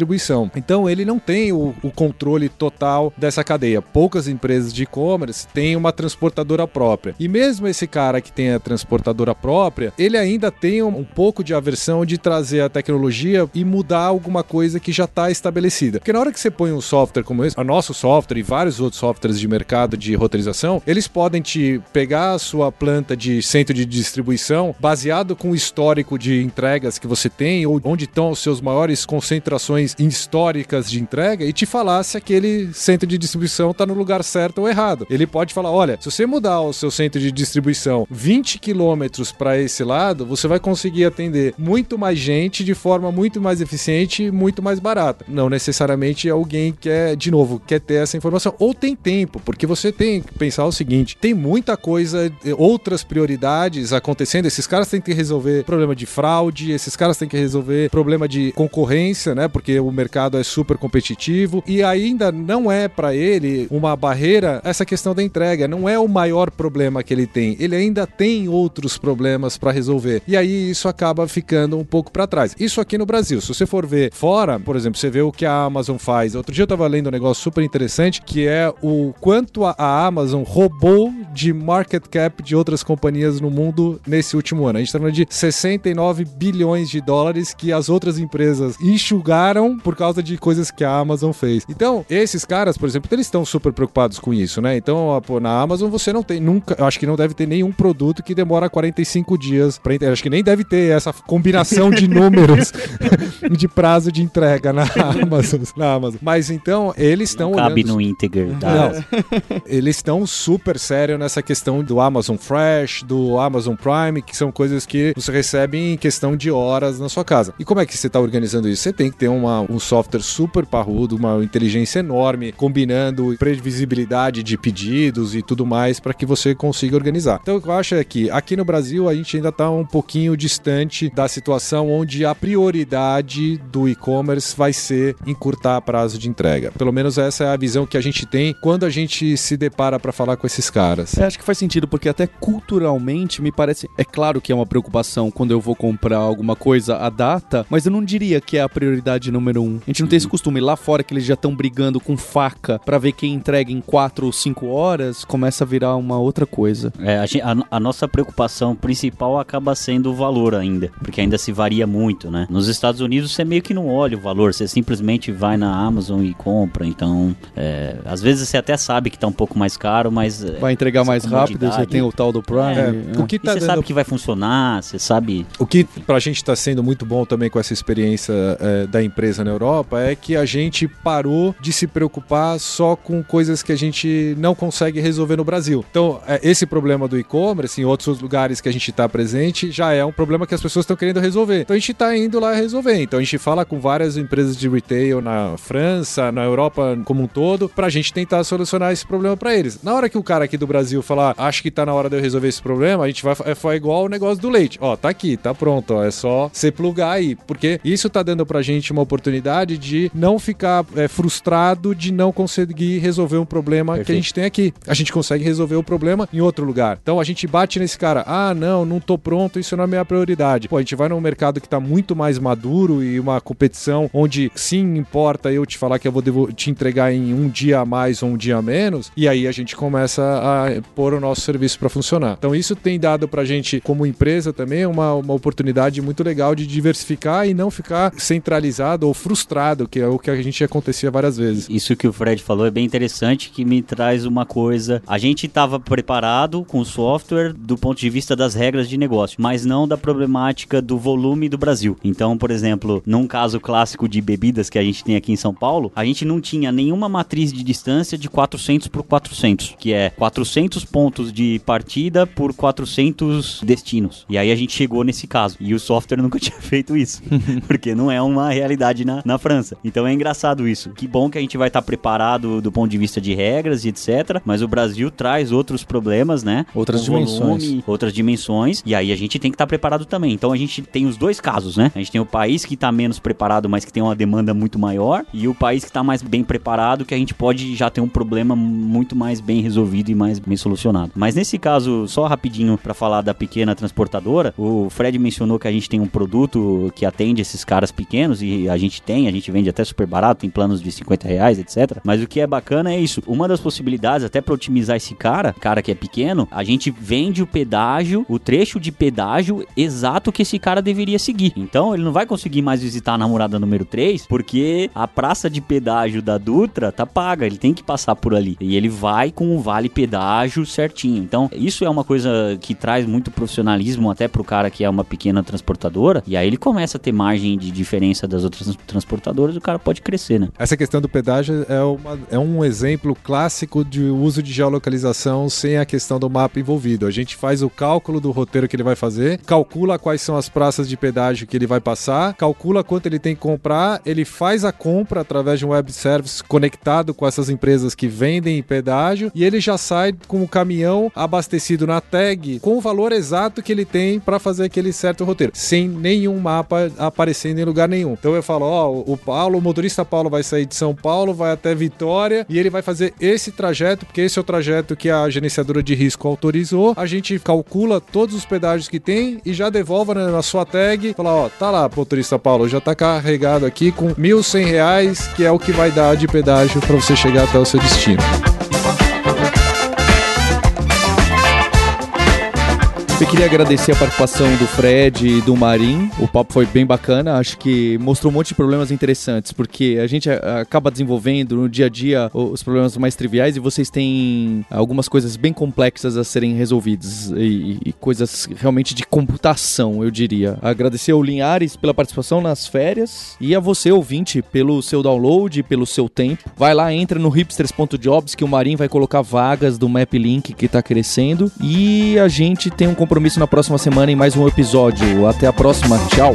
[SPEAKER 2] Então, ele não tem o, o controle total dessa cadeia. Poucas empresas de e-commerce têm uma transportadora própria. E mesmo esse cara que tem a transportadora própria, ele ainda tem um, um pouco de aversão de trazer a tecnologia e mudar alguma coisa que já está estabelecida. Porque na hora que você põe um software como esse, o nosso software e vários outros softwares de mercado de roteirização, eles podem te pegar a sua planta de centro de distribuição baseado com o histórico de entregas que você tem ou onde estão as suas maiores concentrações históricas de entrega e te falar se aquele centro de distribuição está no lugar certo ou errado. Ele pode falar, olha, se você mudar o seu centro de distribuição 20 quilômetros para esse lado, você vai conseguir atender muito mais gente de forma muito mais eficiente e muito mais barata. Não necessariamente alguém quer, de novo, quer ter essa informação ou tem tempo, porque você tem que pensar o seguinte, tem muita coisa, outras prioridades acontecendo, esses caras têm que resolver problema de fraude, esses caras têm que resolver problema de concorrência, né? Porque o mercado é super competitivo e ainda não é para ele uma barreira essa questão da entrega, não é o maior problema que ele tem. Ele ainda tem outros problemas para resolver. E aí isso acaba ficando um pouco para trás. Isso aqui no Brasil, se você for ver fora, por exemplo, você vê o que a Amazon faz. Outro dia eu tava lendo um negócio super interessante que é o quanto a- Amazon roubou de market cap de outras companhias no mundo nesse último ano. A gente tá falando de 69 bilhões de dólares que as outras empresas enxugaram por causa de coisas que a Amazon fez. Então, esses caras, por exemplo, eles estão super preocupados com isso, né? Então, pô, na Amazon você não tem nunca, eu acho que não deve ter nenhum produto que demora 45 dias para entregar. Acho que nem deve ter essa combinação de números de prazo de entrega na Amazon, na Amazon. Mas então, eles estão
[SPEAKER 3] Cabe
[SPEAKER 2] olhando
[SPEAKER 3] no Integer.
[SPEAKER 2] não,
[SPEAKER 3] Tá?
[SPEAKER 2] eles estão super sério nessa questão do Amazon Fresh, do Amazon Prime, que são coisas que você recebe em questão de horas na sua casa. E como é que você está organizando isso? Você tem que ter uma, um software super parrudo, uma inteligência enorme, combinando previsibilidade de pedidos e tudo mais para que você consiga organizar. Então, o que eu acho é que aqui no Brasil a gente ainda está um pouquinho distante da situação onde a prioridade do e-commerce vai ser encurtar prazo de entrega. Pelo menos essa é a visão que a gente tem quando a gente se depara para falar com esses caras.
[SPEAKER 1] É, acho que faz sentido, porque até culturalmente me parece. É claro que é uma preocupação quando eu vou comprar alguma coisa, a data, mas eu não diria que é a prioridade número um. A gente não tem esse costume. Lá fora que eles já estão brigando com faca pra ver quem entrega em 4 ou 5 horas, começa a virar uma outra coisa.
[SPEAKER 3] É, a, gen- a- a nossa preocupação principal acaba sendo o valor ainda, porque ainda se varia muito, né? Nos Estados Unidos você meio que não olha o valor, você simplesmente vai na Amazon e compra. Então, é, às vezes você até sabe que tá um pouco mais caro, mas é,
[SPEAKER 1] Vai entregar mais rápido, você tem o tal do Prime.
[SPEAKER 2] É,
[SPEAKER 1] é.
[SPEAKER 2] o que
[SPEAKER 3] E
[SPEAKER 2] tá
[SPEAKER 3] você
[SPEAKER 2] dando
[SPEAKER 3] sabe que vai funcionar, você sabe.
[SPEAKER 2] O que pra gente tá sendo muito bom também com essa experiência é, da empresa na Europa é que a gente parou de se preocupar só com coisas que a gente não consegue resolver no Brasil. Então, é, esse problema do e-commerce, em outros lugares que a gente tá presente, já é um problema que as pessoas estão querendo resolver. Então a gente tá indo lá resolver. Então a gente fala com várias empresas de retail na França, na Europa como um todo, pra gente tentar solucionar esse problema pra eles. Na hora que o cara aqui do Brasil falar, acho que tá na hora de eu resolver esse problema, a gente vai é, foi igual o negócio do leite. Ó, tá aqui, tá pronto, ó, é só você plugar aí, porque isso tá dando pra gente uma oportunidade de não ficar é, frustrado de não conseguir resolver um problema que a
[SPEAKER 3] Perfeito.
[SPEAKER 2] gente tem aqui. A gente consegue resolver o problema em outro lugar. Então a gente bate nesse cara, ah, não, não tô pronto, isso não é minha prioridade. Pô, a gente vai num mercado que tá muito mais maduro e uma competição onde sim importa eu te falar que eu vou te entregar em um dia a mais ou um dia a menos, e aí a gente começa a pôr o nosso serviço para funcionar. Então isso tem dado pra gente, como empresa também, uma, uma oportunidade muito legal de diversificar e não ficar centralizado ou frustrado, que é o que a gente acontecia várias vezes.
[SPEAKER 3] Isso que o Fred falou é bem interessante, que me traz uma coisa. A gente estava preparado com o software do ponto de vista das regras de negócio, mas não da problemática do volume do Brasil. Então, por exemplo, num caso clássico de bebidas que a gente tem aqui em São Paulo, a gente não tinha nenhuma matriz de distância de 400 por 400, que é 400 pontos de partida por 400 destinos. E aí a gente chegou nesse caso. E o software nunca tinha feito isso, porque não é uma realidade na, na França. Então é engraçado isso. Que bom que a gente vai estar preparado do ponto de vista de regras e etc. Mas o Brasil traz outros problemas, né?
[SPEAKER 1] Outras dimensões.
[SPEAKER 3] volume, outras dimensões. E aí a gente tem que estar preparado também. Então a gente tem os dois casos, né? A gente tem o país que está menos preparado, mas que tem uma demanda muito maior, e o país que está mais bem preparado, que a gente pode já ter um problema muito mais bem resolvido e mais bem solucionado. Mas nesse caso, só rapidinho para falar da pequena transportadora, o Fred mencionou que a gente tem um produto que atende esses caras pequenos e a gente tem, a gente vende até super barato, tem planos de 50 reais, etc. Mas o que é bacana é isso. Uma das possibilidades, até para otimizar esse cara, cara que é pequeno, a gente vende o pedágio, o trecho de pedágio exato que esse cara deveria seguir. Então ele não vai conseguir mais visitar a namorada número 3, porque a praça de pedágio da Dutra tá paga, ele tem que passar por ali. E ele vai com o vale pedágio certinho. Então, isso é uma coisa que traz muito profissionalismo até pro cara que é uma pequena transportadora, e aí ele começa a ter margem de diferença das outras transportadoras, o cara pode crescer, né?
[SPEAKER 2] Essa questão do pedágio é, uma, é um exemplo clássico de uso de geolocalização sem a questão do mapa envolvido. A gente faz o cálculo do roteiro que ele vai fazer, calcula quais são as praças de pedágio que ele vai passar, calcula quanto ele tem que comprar, ele faz a compra através de um web service conectado com essas empresas que vendem pedágio e ele já sai com o caminhão abastecido na tag com o valor exato que ele tem para fazer aquele certo roteiro, sem nenhum mapa aparecendo em lugar nenhum. Então eu falo, ó, o Paulo, o motorista Paulo vai sair de São Paulo, vai até Vitória e ele vai fazer esse trajeto, porque esse é o trajeto que a gerenciadora de risco autorizou. A gente calcula todos os pedágios que tem e já devolve né, na sua tag, fala, ó, tá lá, motorista Paulo, já tá carregado aqui com 1.100 reais, que é o que vai dar de pedágio para você chegar até o seu destino.
[SPEAKER 1] Eu queria agradecer a participação do Fred e do Marim. O papo foi bem bacana. Acho que mostrou um monte de problemas interessantes, porque a gente a- acaba desenvolvendo no dia a dia os problemas mais triviais e vocês têm algumas coisas bem complexas a serem resolvidas e, e coisas realmente de computação, eu diria. Agradecer ao Linhares pela participação nas férias e a você, ouvinte, pelo seu download, pelo seu tempo. Vai lá, entra no hipsters.jobs que o Marim vai colocar vagas do Map Link que tá crescendo e a gente tem um compromisso na próxima semana em mais um episódio. Até a próxima, tchau.